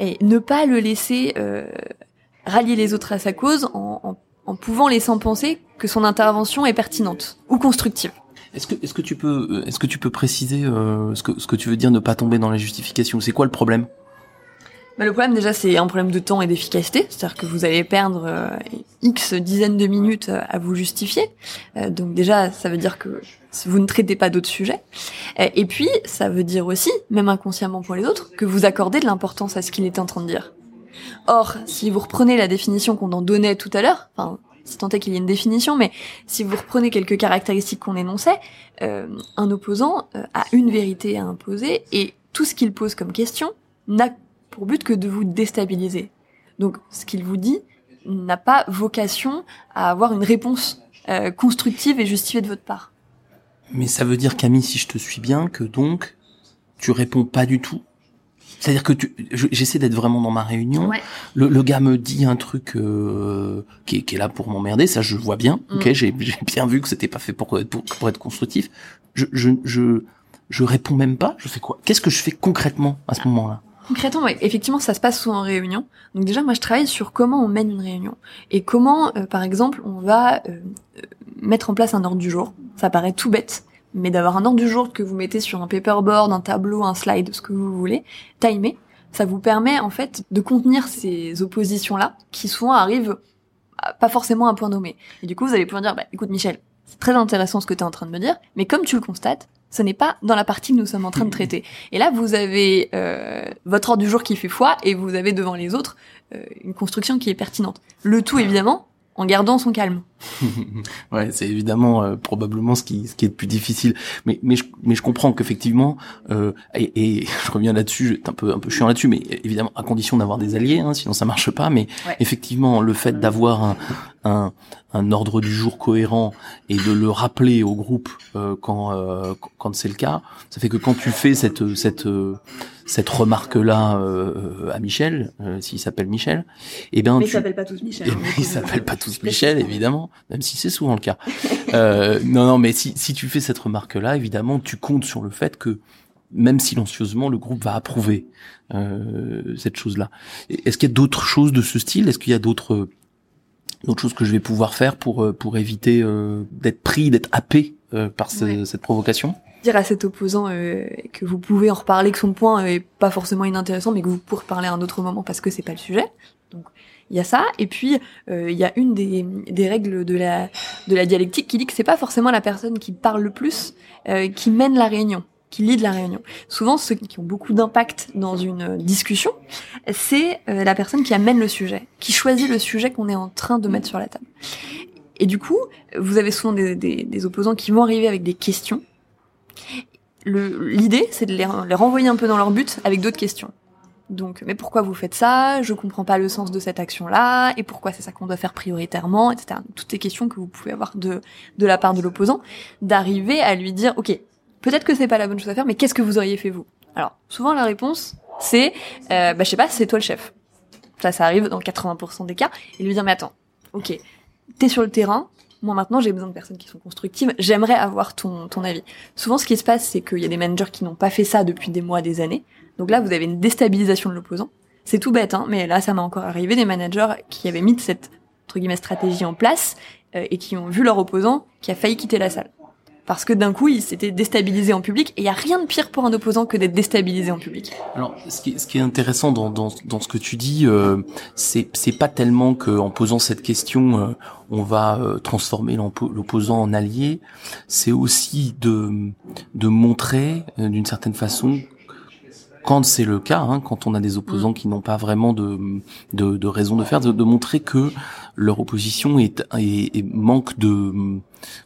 et ne pas le laisser euh, rallier les autres à sa cause en, en, en pouvant laisser penser que son intervention est pertinente ou constructive. Est-ce que est-ce que tu peux euh, est-ce que tu peux préciser euh, ce que ce que tu veux dire ne pas tomber dans la justification C'est quoi le problème? Bah, le problème déjà, c'est un problème de temps et d'efficacité, c'est-à-dire que vous allez perdre euh, x dizaines de minutes euh, à vous justifier. Euh, donc déjà, ça veut dire que vous ne traitez pas d'autres sujets. Et puis, ça veut dire aussi, même inconsciemment pour les autres, que vous accordez de l'importance à ce qu'il est en train de dire. Or, si vous reprenez la définition qu'on en donnait tout à l'heure, enfin, si tant est qu'il y ait une définition, mais si vous reprenez quelques caractéristiques qu'on énonçait, un opposant a une vérité à imposer et tout ce qu'il pose comme question n'a pour but que de vous déstabiliser. Donc, ce qu'il vous dit n'a pas vocation à avoir une réponse euh, constructive et justifiée de votre part. Mais ça veut dire Camille, si je te suis bien, que donc tu réponds pas du tout C'est-à-dire que tu, je- j'essaie d'être vraiment dans ma réunion. Ouais. Le, le gars me dit un truc euh, qui, est, qui est là pour m'emmerder, ça je vois bien. Mm. Ok, j'ai j'ai bien vu que c'était pas fait pour, pour pour être constructif. Je je je je réponds même pas. Je fais quoi? Qu'est-ce que je fais concrètement à ce moment-là? Concrètement, effectivement, ça se passe souvent en réunion. Donc déjà, moi, je travaille sur comment on mène une réunion et comment, euh, par exemple, on va euh, euh, mettre en place un ordre du jour. Ça paraît tout bête, mais d'avoir un ordre du jour que vous mettez sur un paperboard, un tableau, un slide, ce que vous voulez, timé, ça vous permet en fait de contenir ces oppositions-là qui souvent arrivent pas forcément à un point nommé. Et du coup, vous allez pouvoir dire, bah, écoute, Michel, c'est très intéressant ce que tu es en train de me dire, mais comme tu le constates, ce n'est pas dans la partie que nous sommes en train de traiter. Et là, vous avez euh, votre ordre du jour qui fait foi et vous avez devant les autres euh, une construction qui est pertinente. Le tout, évidemment, en gardant son calme. Ouais, c'est évidemment euh, probablement ce qui ce qui est le plus difficile. Mais mais je mais je comprends qu'effectivement euh, et, et je reviens là-dessus, un peu un peu chiant là-dessus, mais évidemment à condition d'avoir des alliés, hein, sinon ça marche pas. Mais Ouais. effectivement, le fait d'avoir un, un un ordre du jour cohérent et de le rappeler au groupe euh, quand euh, quand c'est le cas, ça fait que quand tu fais cette cette euh, cette remarque là à Michel, euh, s'il s'appelle Michel, eh bien tu, pas tous Michel. eh ben, ils s'appellent pas tous Michel, évidemment, même si c'est souvent le cas. Euh, non, non, mais si, si tu fais cette remarque-là, évidemment, tu comptes sur le fait que, même silencieusement, le groupe va approuver euh, cette chose-là. Est-ce qu'il y a d'autres choses de ce style? Est-ce qu'il y a d'autres d'autres choses que je vais pouvoir faire pour euh, pour éviter euh, d'être pris, d'être happé euh, par ce- Ouais. cette provocation? Dire à cet opposant euh, que vous pouvez en reparler, que son point est pas forcément inintéressant, mais que vous pourrez parler à un autre moment parce que c'est pas le sujet. Donc il y a ça. Et puis euh, il y a une des, des règles de la de la dialectique qui dit que c'est pas forcément la personne qui parle le plus euh, qui mène la réunion qui lead la réunion. Souvent, ceux qui ont beaucoup d'impact dans une discussion, c'est euh, la personne qui amène le sujet, qui choisit le sujet qu'on est en train de mettre sur la table. Et du coup, vous avez souvent des, des- des opposants qui vont arriver avec des questions. L'idée, c'est de les renvoyer un peu dans leur but avec d'autres questions. Donc, mais pourquoi vous faites ça? Je comprends pas le sens de cette action-là, et pourquoi c'est ça qu'on doit faire prioritairement, etc. Toutes ces questions que vous pouvez avoir de de la part de l'opposant, d'arriver à lui dire, ok, peut-être que c'est pas la bonne chose à faire, mais qu'est-ce que vous auriez fait vous? Alors, souvent la réponse, c'est, euh, bah je sais pas, c'est toi le chef. Ça, ça arrive dans 80% des cas, et lui dire, mais attends, ok, t'es sur le terrain, moi maintenant j'ai besoin de personnes qui sont constructives, j'aimerais avoir ton, ton avis. Souvent ce qui se passe c'est qu'il y a des managers qui n'ont pas fait ça depuis des mois, des années, donc là vous avez une déstabilisation de l'opposant. C'est tout bête, hein, mais là ça m'a encore arrivé des managers qui avaient mis cette entre guillemets stratégie en place euh, et qui ont vu leur opposant qui a failli quitter la salle. Parce que d'un coup, il s'était déstabilisé en public, et il y a rien de pire pour un opposant que d'être déstabilisé en public. Alors, ce qui, est- intéressant dans, ce que tu dis, euh, c'est pas tellement que en posant cette question, euh, on va euh, transformer l'opposant en allié. C'est aussi de montrer d'une certaine façon quand c'est le cas, hein, quand on a des opposants qui n'ont pas vraiment de, de, de raison de faire, de, de montrer que leur opposition est, est, est manque de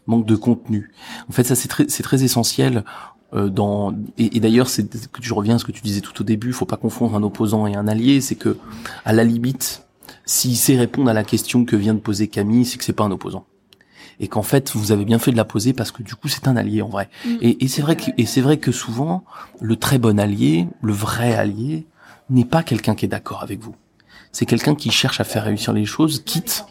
manque de contenu. En fait, ça c'est très c'est très essentiel euh, dans et, et d'ailleurs c'est que je reviens à ce que tu disais tout au début, faut pas confondre un opposant et un allié, c'est que à la limite, s'il sait répondre à la question que vient de poser Camille, c'est que c'est pas un opposant. Et qu'en fait, vous avez bien fait de la poser parce que du coup, c'est un allié en vrai. Mm. Et, et c'est vrai que et c'est vrai que souvent, le très bon allié, le vrai allié, n'est pas quelqu'un qui est d'accord avec vous. C'est quelqu'un qui cherche à faire réussir les choses, quitte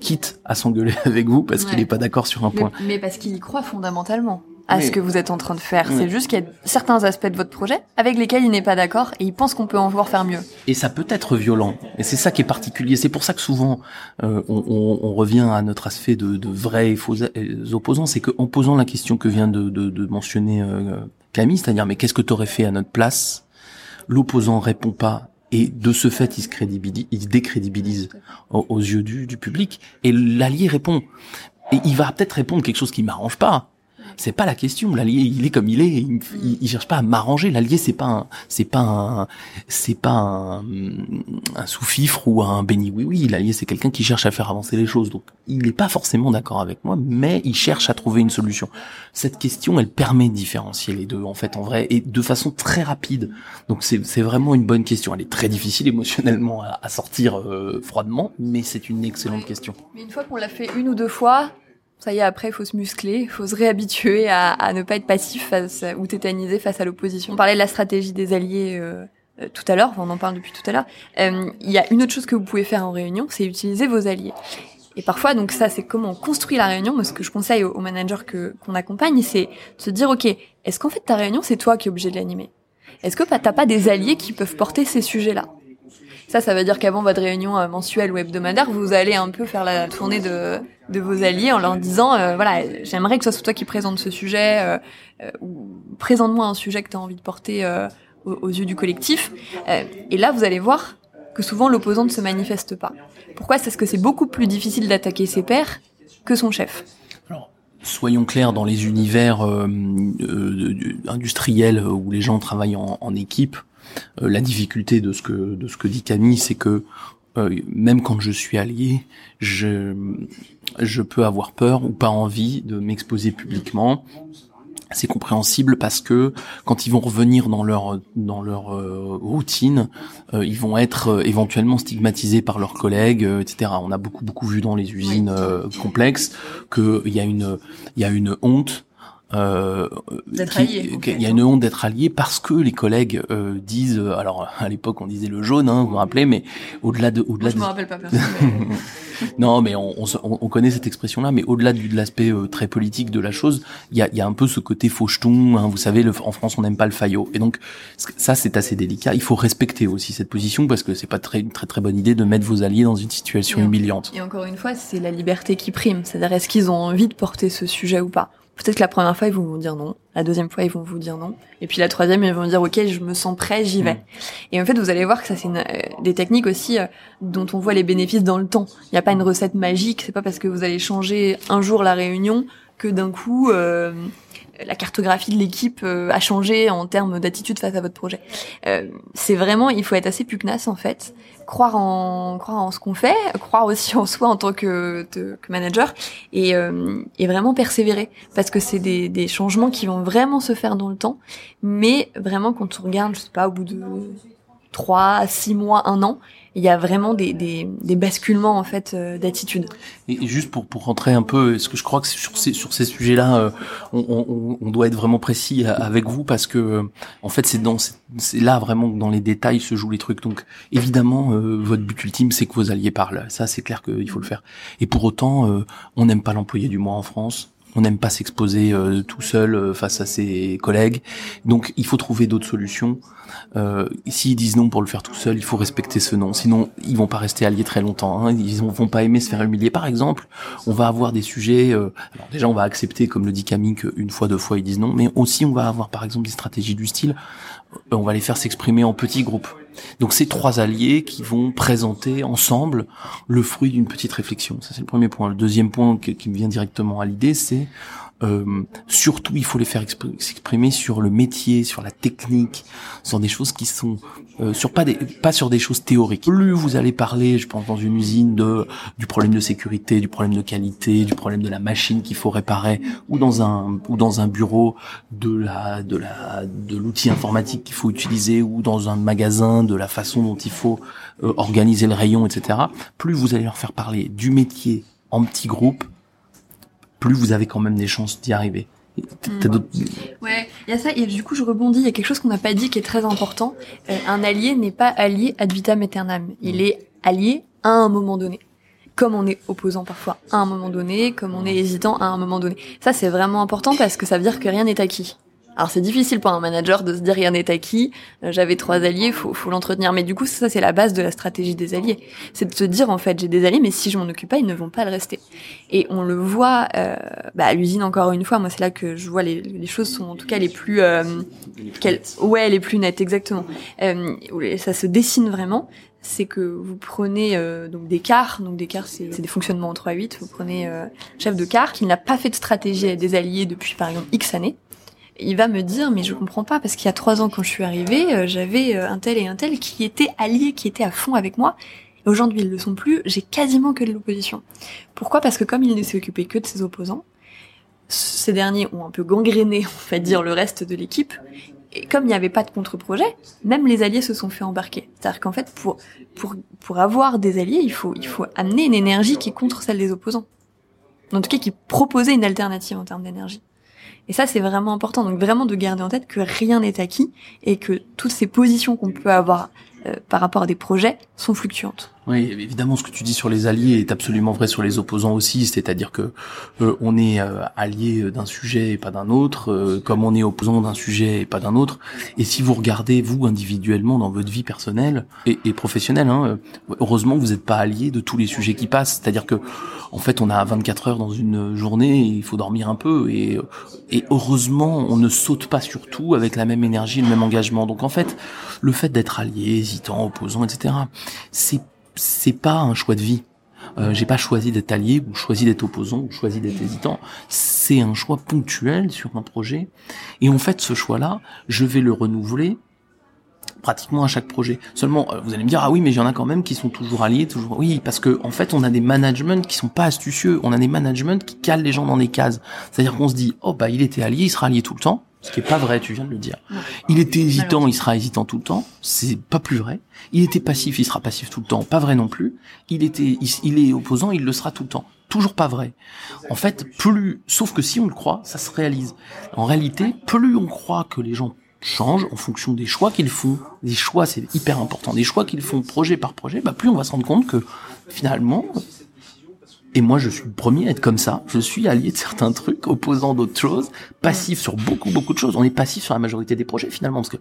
quitte à s'engueuler avec vous parce qu'il n'est pas d'accord sur un point. Mais parce qu'il y croit fondamentalement à ce que vous êtes en train de faire. Oui. C'est juste qu'il y a certains aspects de votre projet avec lesquels il n'est pas d'accord et il pense qu'on peut en voir faire mieux. Et ça peut être violent. Et c'est ça qui est particulier. C'est pour ça que souvent euh, on, on- on revient à notre aspect de, de vrais et faux euh, opposants. C'est qu'en posant la question que vient de, de- de mentionner euh, Camille, c'est-à-dire mais qu'est-ce que tu aurais fait à notre place? L'opposant répond pas. Et de ce fait, il se crédibilise, il se décrédibilise aux, aux yeux du, du public. Et l'allié répond. Et il va peut-être répondre quelque chose qui m'arrange pas. C'est pas la question. L'allié, il est comme il est. Il, il, il cherche pas à m'arranger. L'allié, c'est pas, un, c'est pas un, c'est pas un, un sous-fifre ou un béni oui oui. L'allié, c'est quelqu'un qui cherche à faire avancer les choses. Donc, il n'est pas forcément d'accord avec moi, mais il cherche à trouver une solution. Cette question, elle permet de différencier les deux, en fait, en vrai, et de façon très rapide. Donc, c'est, c'est vraiment une bonne question. Elle est très difficile émotionnellement à, à sortir euh, froidement, mais c'est une excellente Ouais. question. Mais une fois qu'on l'a fait une ou deux fois, ça y est, après, il faut se muscler, il faut se réhabituer à, à ne pas être passif face, ou tétanisé face à l'opposition. On parlait de la stratégie des alliés euh, euh, tout à l'heure, on en parle depuis tout à l'heure, euh, il y a une autre chose que vous pouvez faire en réunion, c'est utiliser vos alliés. Et parfois, donc ça, c'est comment on construit la réunion. Moi, ce que je conseille aux, managers que qu'on accompagne, c'est de se dire, ok, est-ce qu'en fait ta réunion, c'est toi qui es obligé de l'animer? Est-ce que t'as pas des alliés qui peuvent porter ces sujets-là? Ça, ça veut dire qu'avant votre réunion euh, mensuelle ou hebdomadaire, vous allez un peu faire la tournée de, vos alliés en leur disant, euh, voilà, j'aimerais que ce soit toi qui présente ce sujet, euh, ou présente-moi un sujet que tu as envie de porter aux, yeux du collectif. et là, vous allez voir que souvent l'opposant ne se manifeste pas. Pourquoi? C'est parce que c'est beaucoup plus difficile d'attaquer ses pairs que son chef. Soyons clairs, dans les univers industriels où les gens travaillent en, équipe, la difficulté de ce que de ce que dit Camille, c'est que euh, même quand je suis allié, je je peux avoir peur ou pas envie de m'exposer publiquement. C'est compréhensible parce que quand ils vont revenir dans leur dans leur euh, routine, ils vont être éventuellement stigmatisés par leurs collègues, etc. On a beaucoup beaucoup vu dans les usines complexes qu'il y a une il y a une honte euh, Il y a une honte d'être allié parce que les collègues euh, disent. Euh, alors à l'époque on disait le jaune, hein, vous vous rappelez, mais au-delà de, au-delà. je me rappelle pas personne. non, mais on, on, connaît cette expression-là, mais au-delà de l'aspect euh, très politique de la chose, il y a, y a un peu ce côté faucheton. Hein, vous savez, le, en France on n'aime pas le faillot, et donc ça c'est assez délicat. Il faut respecter aussi cette position parce que c'est pas très très très bonne idée de mettre vos alliés dans une situation humiliante. Et encore une fois, c'est la liberté qui prime. C'est-à-dire est-ce qu'ils ont envie de porter ce sujet ou pas? Peut-être que la première fois, ils vont vous dire non. La deuxième fois, ils vont vous dire non. Et puis la troisième, ils vont dire, OK, je me sens prêt, j'y vais. Mm. Et en fait, vous allez voir que ça, c'est euh, des techniques aussi euh, dont on voit les bénéfices dans le temps. Il n'y a pas une recette magique. C'est pas parce que vous allez changer un jour la réunion que d'un coup, euh, la cartographie de l'équipe a changé en termes d'attitude face à votre projet. c'est vraiment, il faut être assez pugnace en fait croire en croire en ce qu'on fait, croire aussi en soi en tant que, que manager et, euh, et vraiment persévérer parce que c'est des, des changements qui vont vraiment se faire dans le temps, mais vraiment quand on regarde, je sais pas, au bout de trois, six mois, un an, il y a vraiment des, des, des basculements en fait euh, d'attitude. Et, juste pour, pour rentrer un peu, est-ce que je crois que sur ces, sur ces sujets-là, euh, on, on, on, doit être vraiment précis avec vous parce que euh, en fait c'est dans c'est là vraiment que dans les détails se jouent les trucs. Donc évidemment votre but ultime c'est que vos alliés parlent. Ça c'est clair qu'il faut le faire. Et pour autant, on n'aime pas l'employé du mois en France on n'aime pas s'exposer tout seul face à ses collègues. Donc il faut trouver d'autres solutions. Euh, S'ils disent non pour le faire tout seul, il faut respecter ce non. Sinon, ils vont pas rester alliés très longtemps. Hein. Ils vont pas aimer se faire humilier. Par exemple, on va avoir des sujets. Euh, alors déjà, on va accepter, comme le dit Camille, qu'une fois, deux fois, ils disent non. Mais aussi, on va avoir, par exemple, des stratégies du style. Euh, on va les faire s'exprimer en petits groupes. Donc c'est trois alliés qui vont présenter ensemble le fruit d'une petite réflexion. Ça c'est le premier point. Le deuxième point qui me vient directement à l'idée, c'est euh, surtout, il faut les faire s'exprimer sur le métier, sur la technique, sur des choses qui sont euh, sur pas des pas sur des choses théoriques. Plus vous allez parler, je pense dans une usine de du problème de sécurité, du problème de qualité, du problème de la machine qu'il faut réparer, ou dans un ou dans un bureau de la de la de l'outil informatique qu'il faut utiliser, ou dans un magasin de la façon dont il faut euh, organiser le rayon, etc. Plus vous allez leur faire parler du métier en petits groupes plus vous avez quand même des chances d'y arriver. Hmm. Ouais, il y a ça, et du coup je rebondis, il y a quelque chose qu'on n'a pas dit qui est très important. Euh, un allié n'est pas allié ad vitam aeternam, il hmm. est allié à un moment donné. Comme on est opposant parfois à un moment donné, comme on est hésitant à un moment donné. Ça c'est vraiment important parce que ça veut dire que rien n'est acquis. Alors c'est difficile pour un manager de se dire rien n'est acquis, euh, j'avais trois alliés, faut, faut l'entretenir. Mais du coup ça c'est la base de la stratégie des alliés, c'est de se dire en fait j'ai des alliés, mais si je m'en occupe pas, ils ne vont pas le rester. Et on le voit euh, bah, à l'usine encore une fois. Moi c'est là que je vois les, les choses sont en tout cas les plus, euh, ouais les plus nettes exactement. Euh, ça se dessine vraiment c'est que vous prenez euh, donc des cars, donc des cars c'est des fonctionnements en 3-8, vous prenez euh, chef de car qui n'a pas fait de stratégie à des alliés depuis par exemple X années, il va me dire mais je comprends pas parce qu'il y a trois ans quand je suis arrivée, euh, j'avais euh, un tel et un tel qui étaient alliés, qui étaient à fond avec moi. Aujourd'hui ils le sont plus, j'ai quasiment que de l'opposition. Pourquoi? Parce que comme il ne s'est occupé que de ses opposants, ces derniers ont un peu gangréné, on va dire, le reste de l'équipe. Et comme il n'y avait pas de contre-projet, même les alliés se sont fait embarquer. C'est-à-dire qu'en fait, pour, pour, pour avoir des alliés, il faut, il faut amener une énergie qui est contre celle des opposants. En tout cas, qui proposait une alternative en termes d'énergie. Et ça, c'est vraiment important. Donc vraiment de garder en tête que rien n'est acquis et que toutes ces positions qu'on peut avoir euh, par rapport à des projets sont fluctuantes. Oui, évidemment, ce que tu dis sur les alliés est absolument vrai sur les opposants aussi, c'est-à-dire que euh, on est euh, allié d'un sujet et pas d'un autre, euh, comme on est opposant d'un sujet et pas d'un autre. Et si vous regardez vous individuellement dans votre vie personnelle et, et professionnelle, hein, heureusement que vous n'êtes pas allié de tous les sujets qui passent. C'est-à-dire que en fait, on a 24 heures dans une journée, et il faut dormir un peu, et, et heureusement, on ne saute pas sur tout avec la même énergie, le même engagement. Donc en fait, le fait d'être allié, hésitant, opposant, etc., c'est c'est pas un choix de vie. Euh, j'ai pas choisi d'être allié ou choisi d'être opposant ou choisi d'être hésitant. C'est un choix ponctuel sur un projet. Et en fait, ce choix-là, je vais le renouveler pratiquement à chaque projet. Seulement, euh, vous allez me dire, ah oui, mais il y en a quand même qui sont toujours alliés, toujours. Oui, parce que en fait, on a des managements qui sont pas astucieux. On a des managements qui calent les gens dans des cases. C'est-à-dire qu'on se dit, oh bah il était allié, il sera allié tout le temps. Ce qui est pas vrai, tu viens de le dire. Il était hésitant, il sera hésitant tout le temps. C'est pas plus vrai. Il était passif, il sera passif tout le temps. Pas vrai non plus. Il était, il, est opposant, il le sera tout le temps. Toujours pas vrai. En fait, plus, sauf que si on le croit, ça se réalise. En réalité, plus on croit que les gens changent en fonction des choix qu'ils font. Des choix, c'est hyper important. Des choix qu'ils font projet par projet, bah plus on va se rendre compte que finalement, et moi, je suis le premier à être comme ça. Je suis allié de certains trucs, opposant d'autres choses, passif sur beaucoup, beaucoup de choses. On est passif sur la majorité des projets, finalement, parce que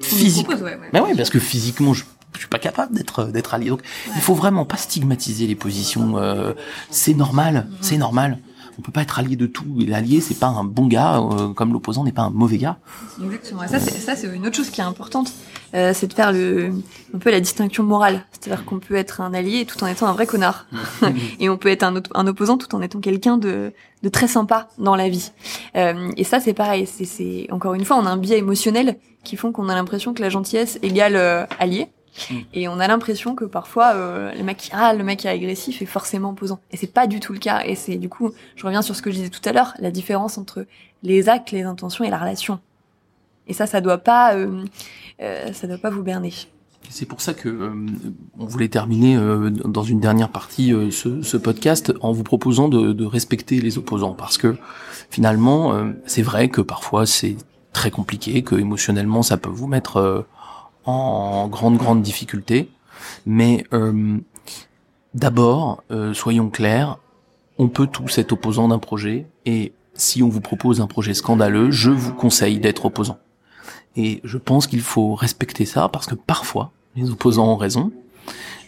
physiquement, mais oui, parce que physiquement, je, je suis pas capable d'être d'être allié. Donc, il faut vraiment pas stigmatiser les positions. Euh, c'est normal, c'est normal on peut pas être allié de tout. L'allié, c'est pas un bon gars, euh, comme l'opposant n'est pas un mauvais gars. Exactement. ça, c'est, ça, c'est une autre chose qui est importante, euh, c'est de faire le, un peu la distinction morale. C'est-à-dire qu'on peut être un allié tout en étant un vrai connard, et on peut être un, un, opposant tout en étant quelqu'un de, de très sympa dans la vie. Euh, et ça, c'est pareil. C'est, c'est encore une fois, on a un biais émotionnel qui font qu'on a l'impression que la gentillesse égale euh, allié. Mm. Et on a l'impression que parfois euh, le mec qui ah, le mec qui est agressif est forcément opposant. Et c'est pas du tout le cas. Et c'est du coup, je reviens sur ce que je disais tout à l'heure, la différence entre les actes, les intentions et la relation. Et ça, ça doit pas, euh, euh, ça doit pas vous berner. C'est pour ça que euh, on voulait terminer euh, dans une dernière partie ce, ce, podcast en vous proposant de, de, respecter les opposants parce que finalement c'est vrai que parfois c'est très compliqué, que émotionnellement ça peut vous mettre en grande grande difficulté. Mais euh, d'abord, euh, soyons clairs, on peut tous être opposants d'un projet et si on vous propose un projet scandaleux, je vous conseille d'être opposant. Et je pense qu'il faut respecter ça parce que parfois les opposants ont raison,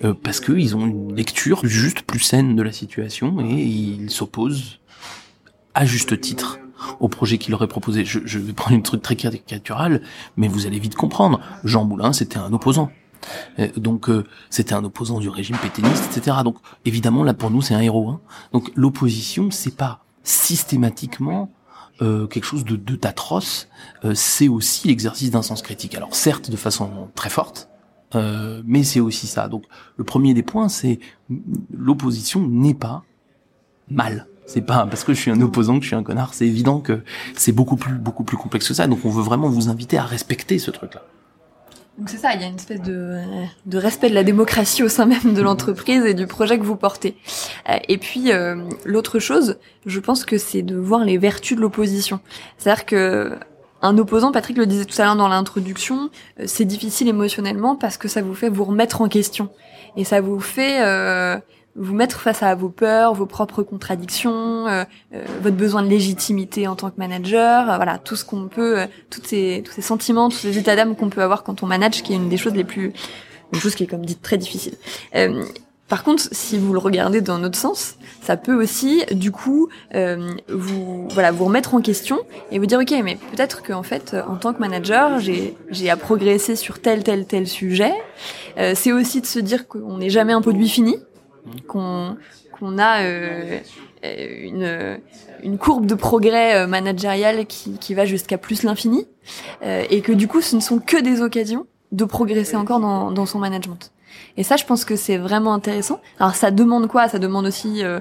euh, parce qu'ils ont une lecture juste plus saine de la situation et ils s'opposent à juste titre au projet qu'il aurait proposé. Je, je vais prendre une truc très caricatural, mais vous allez vite comprendre. Jean Moulin, c'était un opposant. Euh, donc euh, c'était un opposant du régime pétainiste, etc. Donc évidemment là pour nous c'est un héros. Hein. Donc l'opposition c'est pas systématiquement euh, quelque chose de d'atroce, euh, c'est aussi l'exercice d'un sens critique. Alors certes de façon très forte, euh, mais c'est aussi ça. Donc le premier des points c'est l'opposition n'est pas mal. C'est pas parce que je suis un opposant que je suis un connard. C'est évident que c'est beaucoup plus beaucoup plus complexe que ça. Donc on veut vraiment vous inviter à respecter ce truc-là. Donc c'est ça, il y a une espèce de, de respect de la démocratie au sein même de l'entreprise et du projet que vous portez. Euh, et puis euh, l'autre chose, je pense que c'est de voir les vertus de l'opposition. C'est-à-dire que un opposant, Patrick le disait tout à l'heure dans l'introduction, euh, c'est difficile émotionnellement parce que ça vous fait vous remettre en question et ça vous fait euh, vous mettre face à vos peurs, vos propres contradictions, euh, euh, votre besoin de légitimité en tant que manager, euh, voilà, tout ce qu'on peut, euh, toutes ces, tous ces sentiments, tous ces états d'âme qu'on peut avoir quand on manage, qui est une des choses les plus, une chose qui est comme dit très difficile. par contre, si vous le regardez dans notre sens, ça peut aussi, du coup, vous, voilà, vous remettre en question et vous dire, ok, mais peut-être qu'en fait, en tant que manager, j'ai, j'ai à progresser sur tel, tel, tel sujet. c'est aussi de se dire qu'on n'est jamais un produit fini qu'on a euh, une, une courbe de progrès euh, managérial qui, qui va jusqu'à plus l'infini euh, et que du coup ce ne sont que des occasions de progresser encore dans, dans son management. Et ça, je pense que c'est vraiment intéressant. Alors ça demande quoi? Ça demande aussi euh,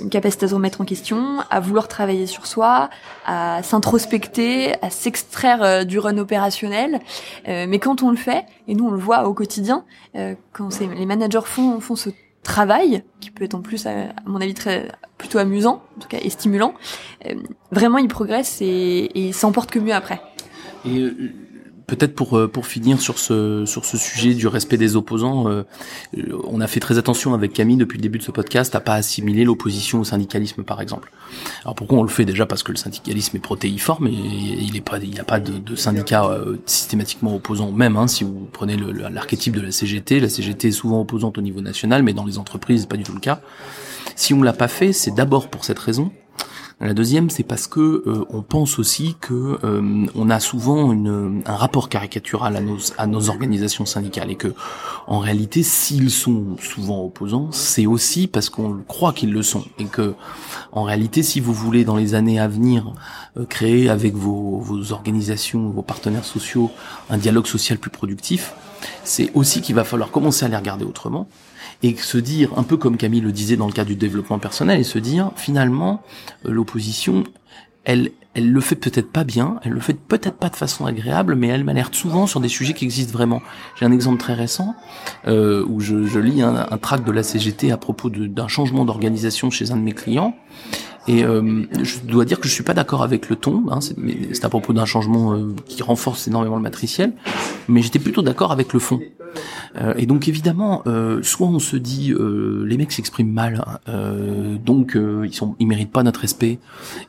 une capacité à se remettre en question, à vouloir travailler sur soi, à s'introspecter, à s'extraire euh, du run opérationnel. Euh, mais quand on le fait, et nous on le voit au quotidien, quand les managers font, font ce travail, qui peut être en plus, à, mon avis, très plutôt amusant, en tout cas, et stimulant, euh, vraiment, il progresse et, et s'emporte que mieux après. Euh, peut-être pour euh, pour finir sur ce sur ce sujet du respect des opposants, euh, on a fait très attention avec Camille depuis le début de ce podcast à pas assimiler l'opposition au syndicalisme par exemple. Alors pourquoi on le fait déjà parce que le syndicalisme est protéiforme et il est pas il n'y a pas de, de syndicat systématiquement opposant même hein, si vous prenez l'archétype de la CGT, la CGT est souvent opposante au niveau national mais dans les entreprises c'est pas du tout le cas. Si on l'a pas fait, c'est d'abord pour cette raison la deuxième, c'est parce que euh, on pense aussi que euh, on a souvent un rapport caricatural à nos, organisations syndicales et que, en réalité, s'ils sont souvent opposants, c'est aussi parce qu'on croit qu'ils le sont et que, en réalité, si vous voulez dans les années à venir euh, créer avec vos organisations, vos partenaires sociaux, un dialogue social plus productif, c'est aussi qu'il va falloir commencer à les regarder autrement et se dire, un peu comme Camille le disait dans le cas du développement personnel, et se dire, finalement, euh, l'opposition, elle, elle le fait peut-être pas bien, elle le fait peut-être pas de façon agréable, mais elle m'alerte souvent sur des sujets qui existent vraiment. J'ai un exemple très récent euh, où je, je lis un, un tract de la CGT à propos d'un changement d'organisation chez un de mes clients. Et euh, je dois dire que je suis pas d'accord avec le ton. Hein, c'est à propos d'un changement euh, qui renforce énormément le matriciel, mais j'étais plutôt d'accord avec le fond. Euh, et donc évidemment, euh, soit on se dit euh, les mecs s'expriment mal, donc ils sont, ils méritent pas notre respect,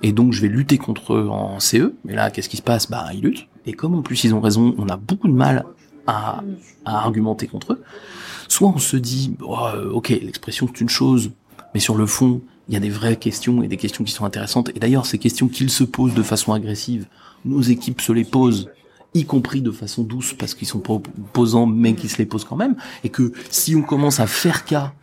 et donc je vais lutter contre eux en CE. Mais là, qu'est-ce qui se passe? Bah ils luttent. Et comme en plus ils ont raison, on a beaucoup de mal à, à argumenter contre eux. Soit on se dit, oh, ok, l'expression c'est une chose, mais sur le fond, il y a des vraies questions et des questions qui sont intéressantes. Et d'ailleurs, ces questions qu'ils se posent de façon agressive, nos équipes se les posent y compris de façon douce parce qu'ils sont pas opposants mais qui se les posent quand même et que si on commence à faire cas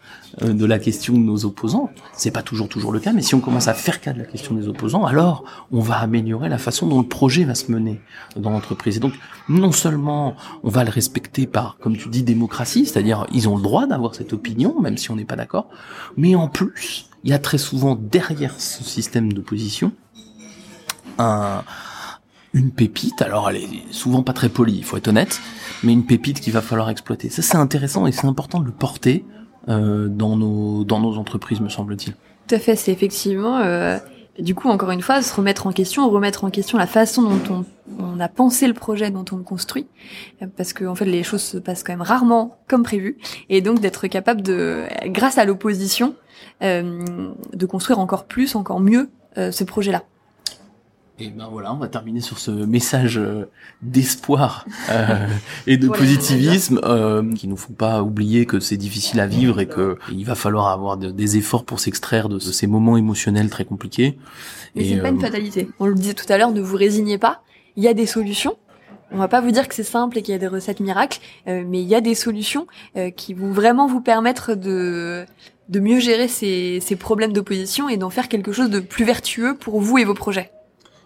euh, de la question de nos opposants, c'est pas toujours toujours le cas, mais si on commence à faire cas de la question des opposants, alors on va améliorer la façon dont le projet va se mener dans l'entreprise. Et donc non seulement on va le respecter par, comme tu dis, démocratie, c'est-à-dire ils ont le droit d'avoir cette opinion, même si on n'est pas d'accord, mais en plus il y a très souvent derrière ce système d'opposition un une pépite. Alors elle est souvent pas très polie, il faut être honnête, mais une pépite qu'il va falloir exploiter. Ça c'est intéressant et c'est important de le porter euh, dans nos dans nos entreprises, me semble-t-il. Tout à fait, c'est effectivement. Euh, du coup, encore une fois, se remettre en question, remettre en question la façon dont on, a pensé le projet, dont on le construit, parce que en fait, les choses se passent quand même rarement comme prévu, et donc d'être capable de, grâce à l'opposition, euh, de construire encore plus, encore mieux euh, ce projet-là. Et ben voilà, on va terminer sur ce message euh, d'espoir euh, et de positivisme euh, qui nous font pas oublier que c'est difficile à vivre et que il va falloir avoir des efforts pour s'extraire de, ces moments émotionnels très compliqués. Mais c'est pas une fatalité. On le disait tout à l'heure, ne vous résignez pas. Il y a des solutions. On va pas vous dire que c'est simple et qu'il y a des recettes miracles, mais il y a des solutions qui vont vraiment vous permettre de de mieux gérer ces, ces problèmes d'opposition et d'en faire quelque chose de plus vertueux pour vous et vos projets.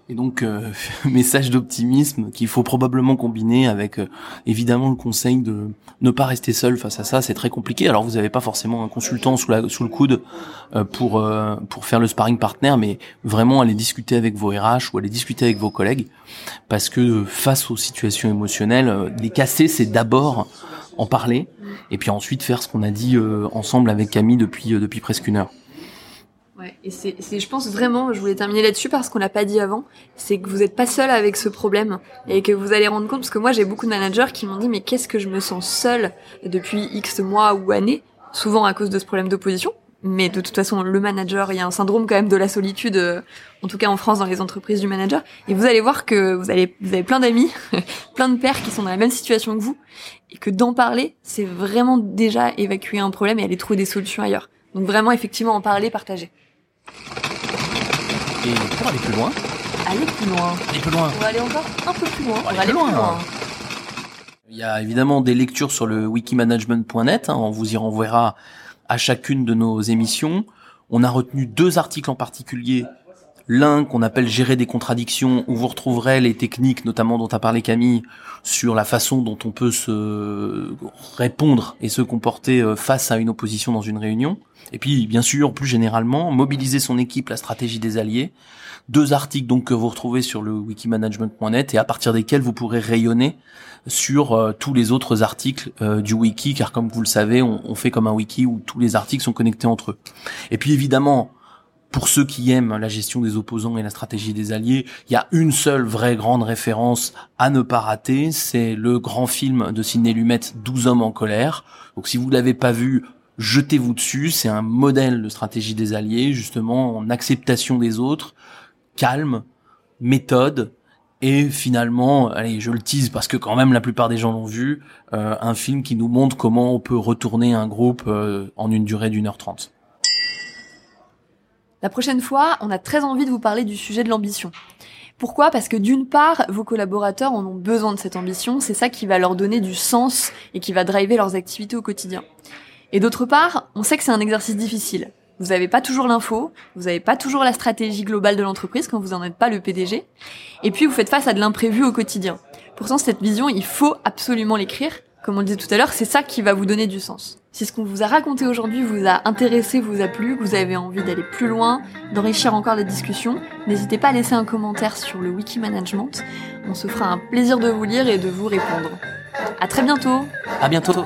Et donc, euh, message d'optimisme qu'il faut probablement combiner avec euh, évidemment le conseil de ne pas rester seul face à ça. C'est très compliqué. Alors, vous n'avez pas forcément un consultant sous, la, sous le coude euh, pour pour faire le sparring partner, mais vraiment aller discuter avec vos RH ou aller discuter avec vos collègues, parce que face aux situations émotionnelles, les casser, c'est d'abord en parler, et puis ensuite faire ce qu'on a dit ensemble avec Camille depuis depuis presque une heure. Ouais, et c'est, je pense vraiment, je voulais terminer là-dessus parce qu'on l'a pas dit avant, c'est que vous n'êtes pas seul avec ce problème et que vous allez rendre compte, parce que moi j'ai beaucoup de managers qui m'ont dit mais qu'est-ce que je me sens seul depuis X mois ou années, souvent à cause de ce problème d'opposition. Mais de toute façon, le manager, il y a un syndrome quand même de la solitude, euh, en tout cas en France dans les entreprises du manager. Et vous allez voir que vous allez, vous avez plein d'amis, plein de pères qui sont dans la même situation que vous, et que d'en parler, c'est vraiment déjà évacuer un problème et aller trouver des solutions ailleurs. Donc vraiment, effectivement, en parler, partager. Et pour aller plus loin Aller plus loin. Aller plus loin. On va aller encore un peu plus loin. On va aller, plus, loin. Il y a évidemment des lectures sur le wikimanagement.net. Hein. on vous y renverra à chacune de nos émissions. On a retenu deux articles en particulier L'un qu'on appelle gérer des contradictions, où vous retrouverez les techniques, notamment dont a parlé Camille, sur la façon dont on peut se répondre et se comporter euh, face à une opposition dans une réunion. Et puis, bien sûr, plus généralement, mobiliser son équipe, la stratégie des alliés. Deux articles donc que vous retrouvez sur le wikimanagement.net et à partir desquels vous pourrez rayonner sur euh, tous les autres articles euh, du wiki, car comme vous le savez, on, on fait comme un wiki où tous les articles sont connectés entre eux. Et puis évidemment, pour ceux qui aiment la gestion des opposants et la stratégie des alliés, il y a une seule vraie grande référence à ne pas rater, c'est le grand film de Sidney Lumet, 12 hommes en colère. Donc si vous l'avez pas vu, jetez-vous dessus, c'est un modèle de stratégie des alliés, justement en acceptation des autres, calme, méthode, et finalement, allez, je le tease parce que quand même la plupart des gens l'ont vu, euh, un film qui nous montre comment on peut retourner un groupe euh, en une durée d'une heure trente. La prochaine fois, on a très envie de vous parler du sujet de l'ambition. Pourquoi? Parce que d'une part, vos collaborateurs en ont besoin de cette ambition, c'est ça qui va leur donner du sens et qui va driver leurs activités au quotidien. Et d'autre part, on sait que c'est un exercice difficile. Vous n'avez pas toujours l'info, vous n'avez pas toujours la stratégie globale de l'entreprise quand vous n'en êtes pas le PDG, et puis vous faites face à de l'imprévu au quotidien. Pourtant, cette vision, il faut absolument l'écrire, comme on le disait tout à l'heure, c'est ça qui va vous donner du sens. Si ce qu'on vous a raconté aujourd'hui vous a intéressé, vous a plu, que vous avez envie d'aller plus loin, d'enrichir encore la discussion, n'hésitez pas à laisser un commentaire sur le Wiki Management. On se fera un plaisir de vous lire et de vous répondre. À très bientôt. À bientôt.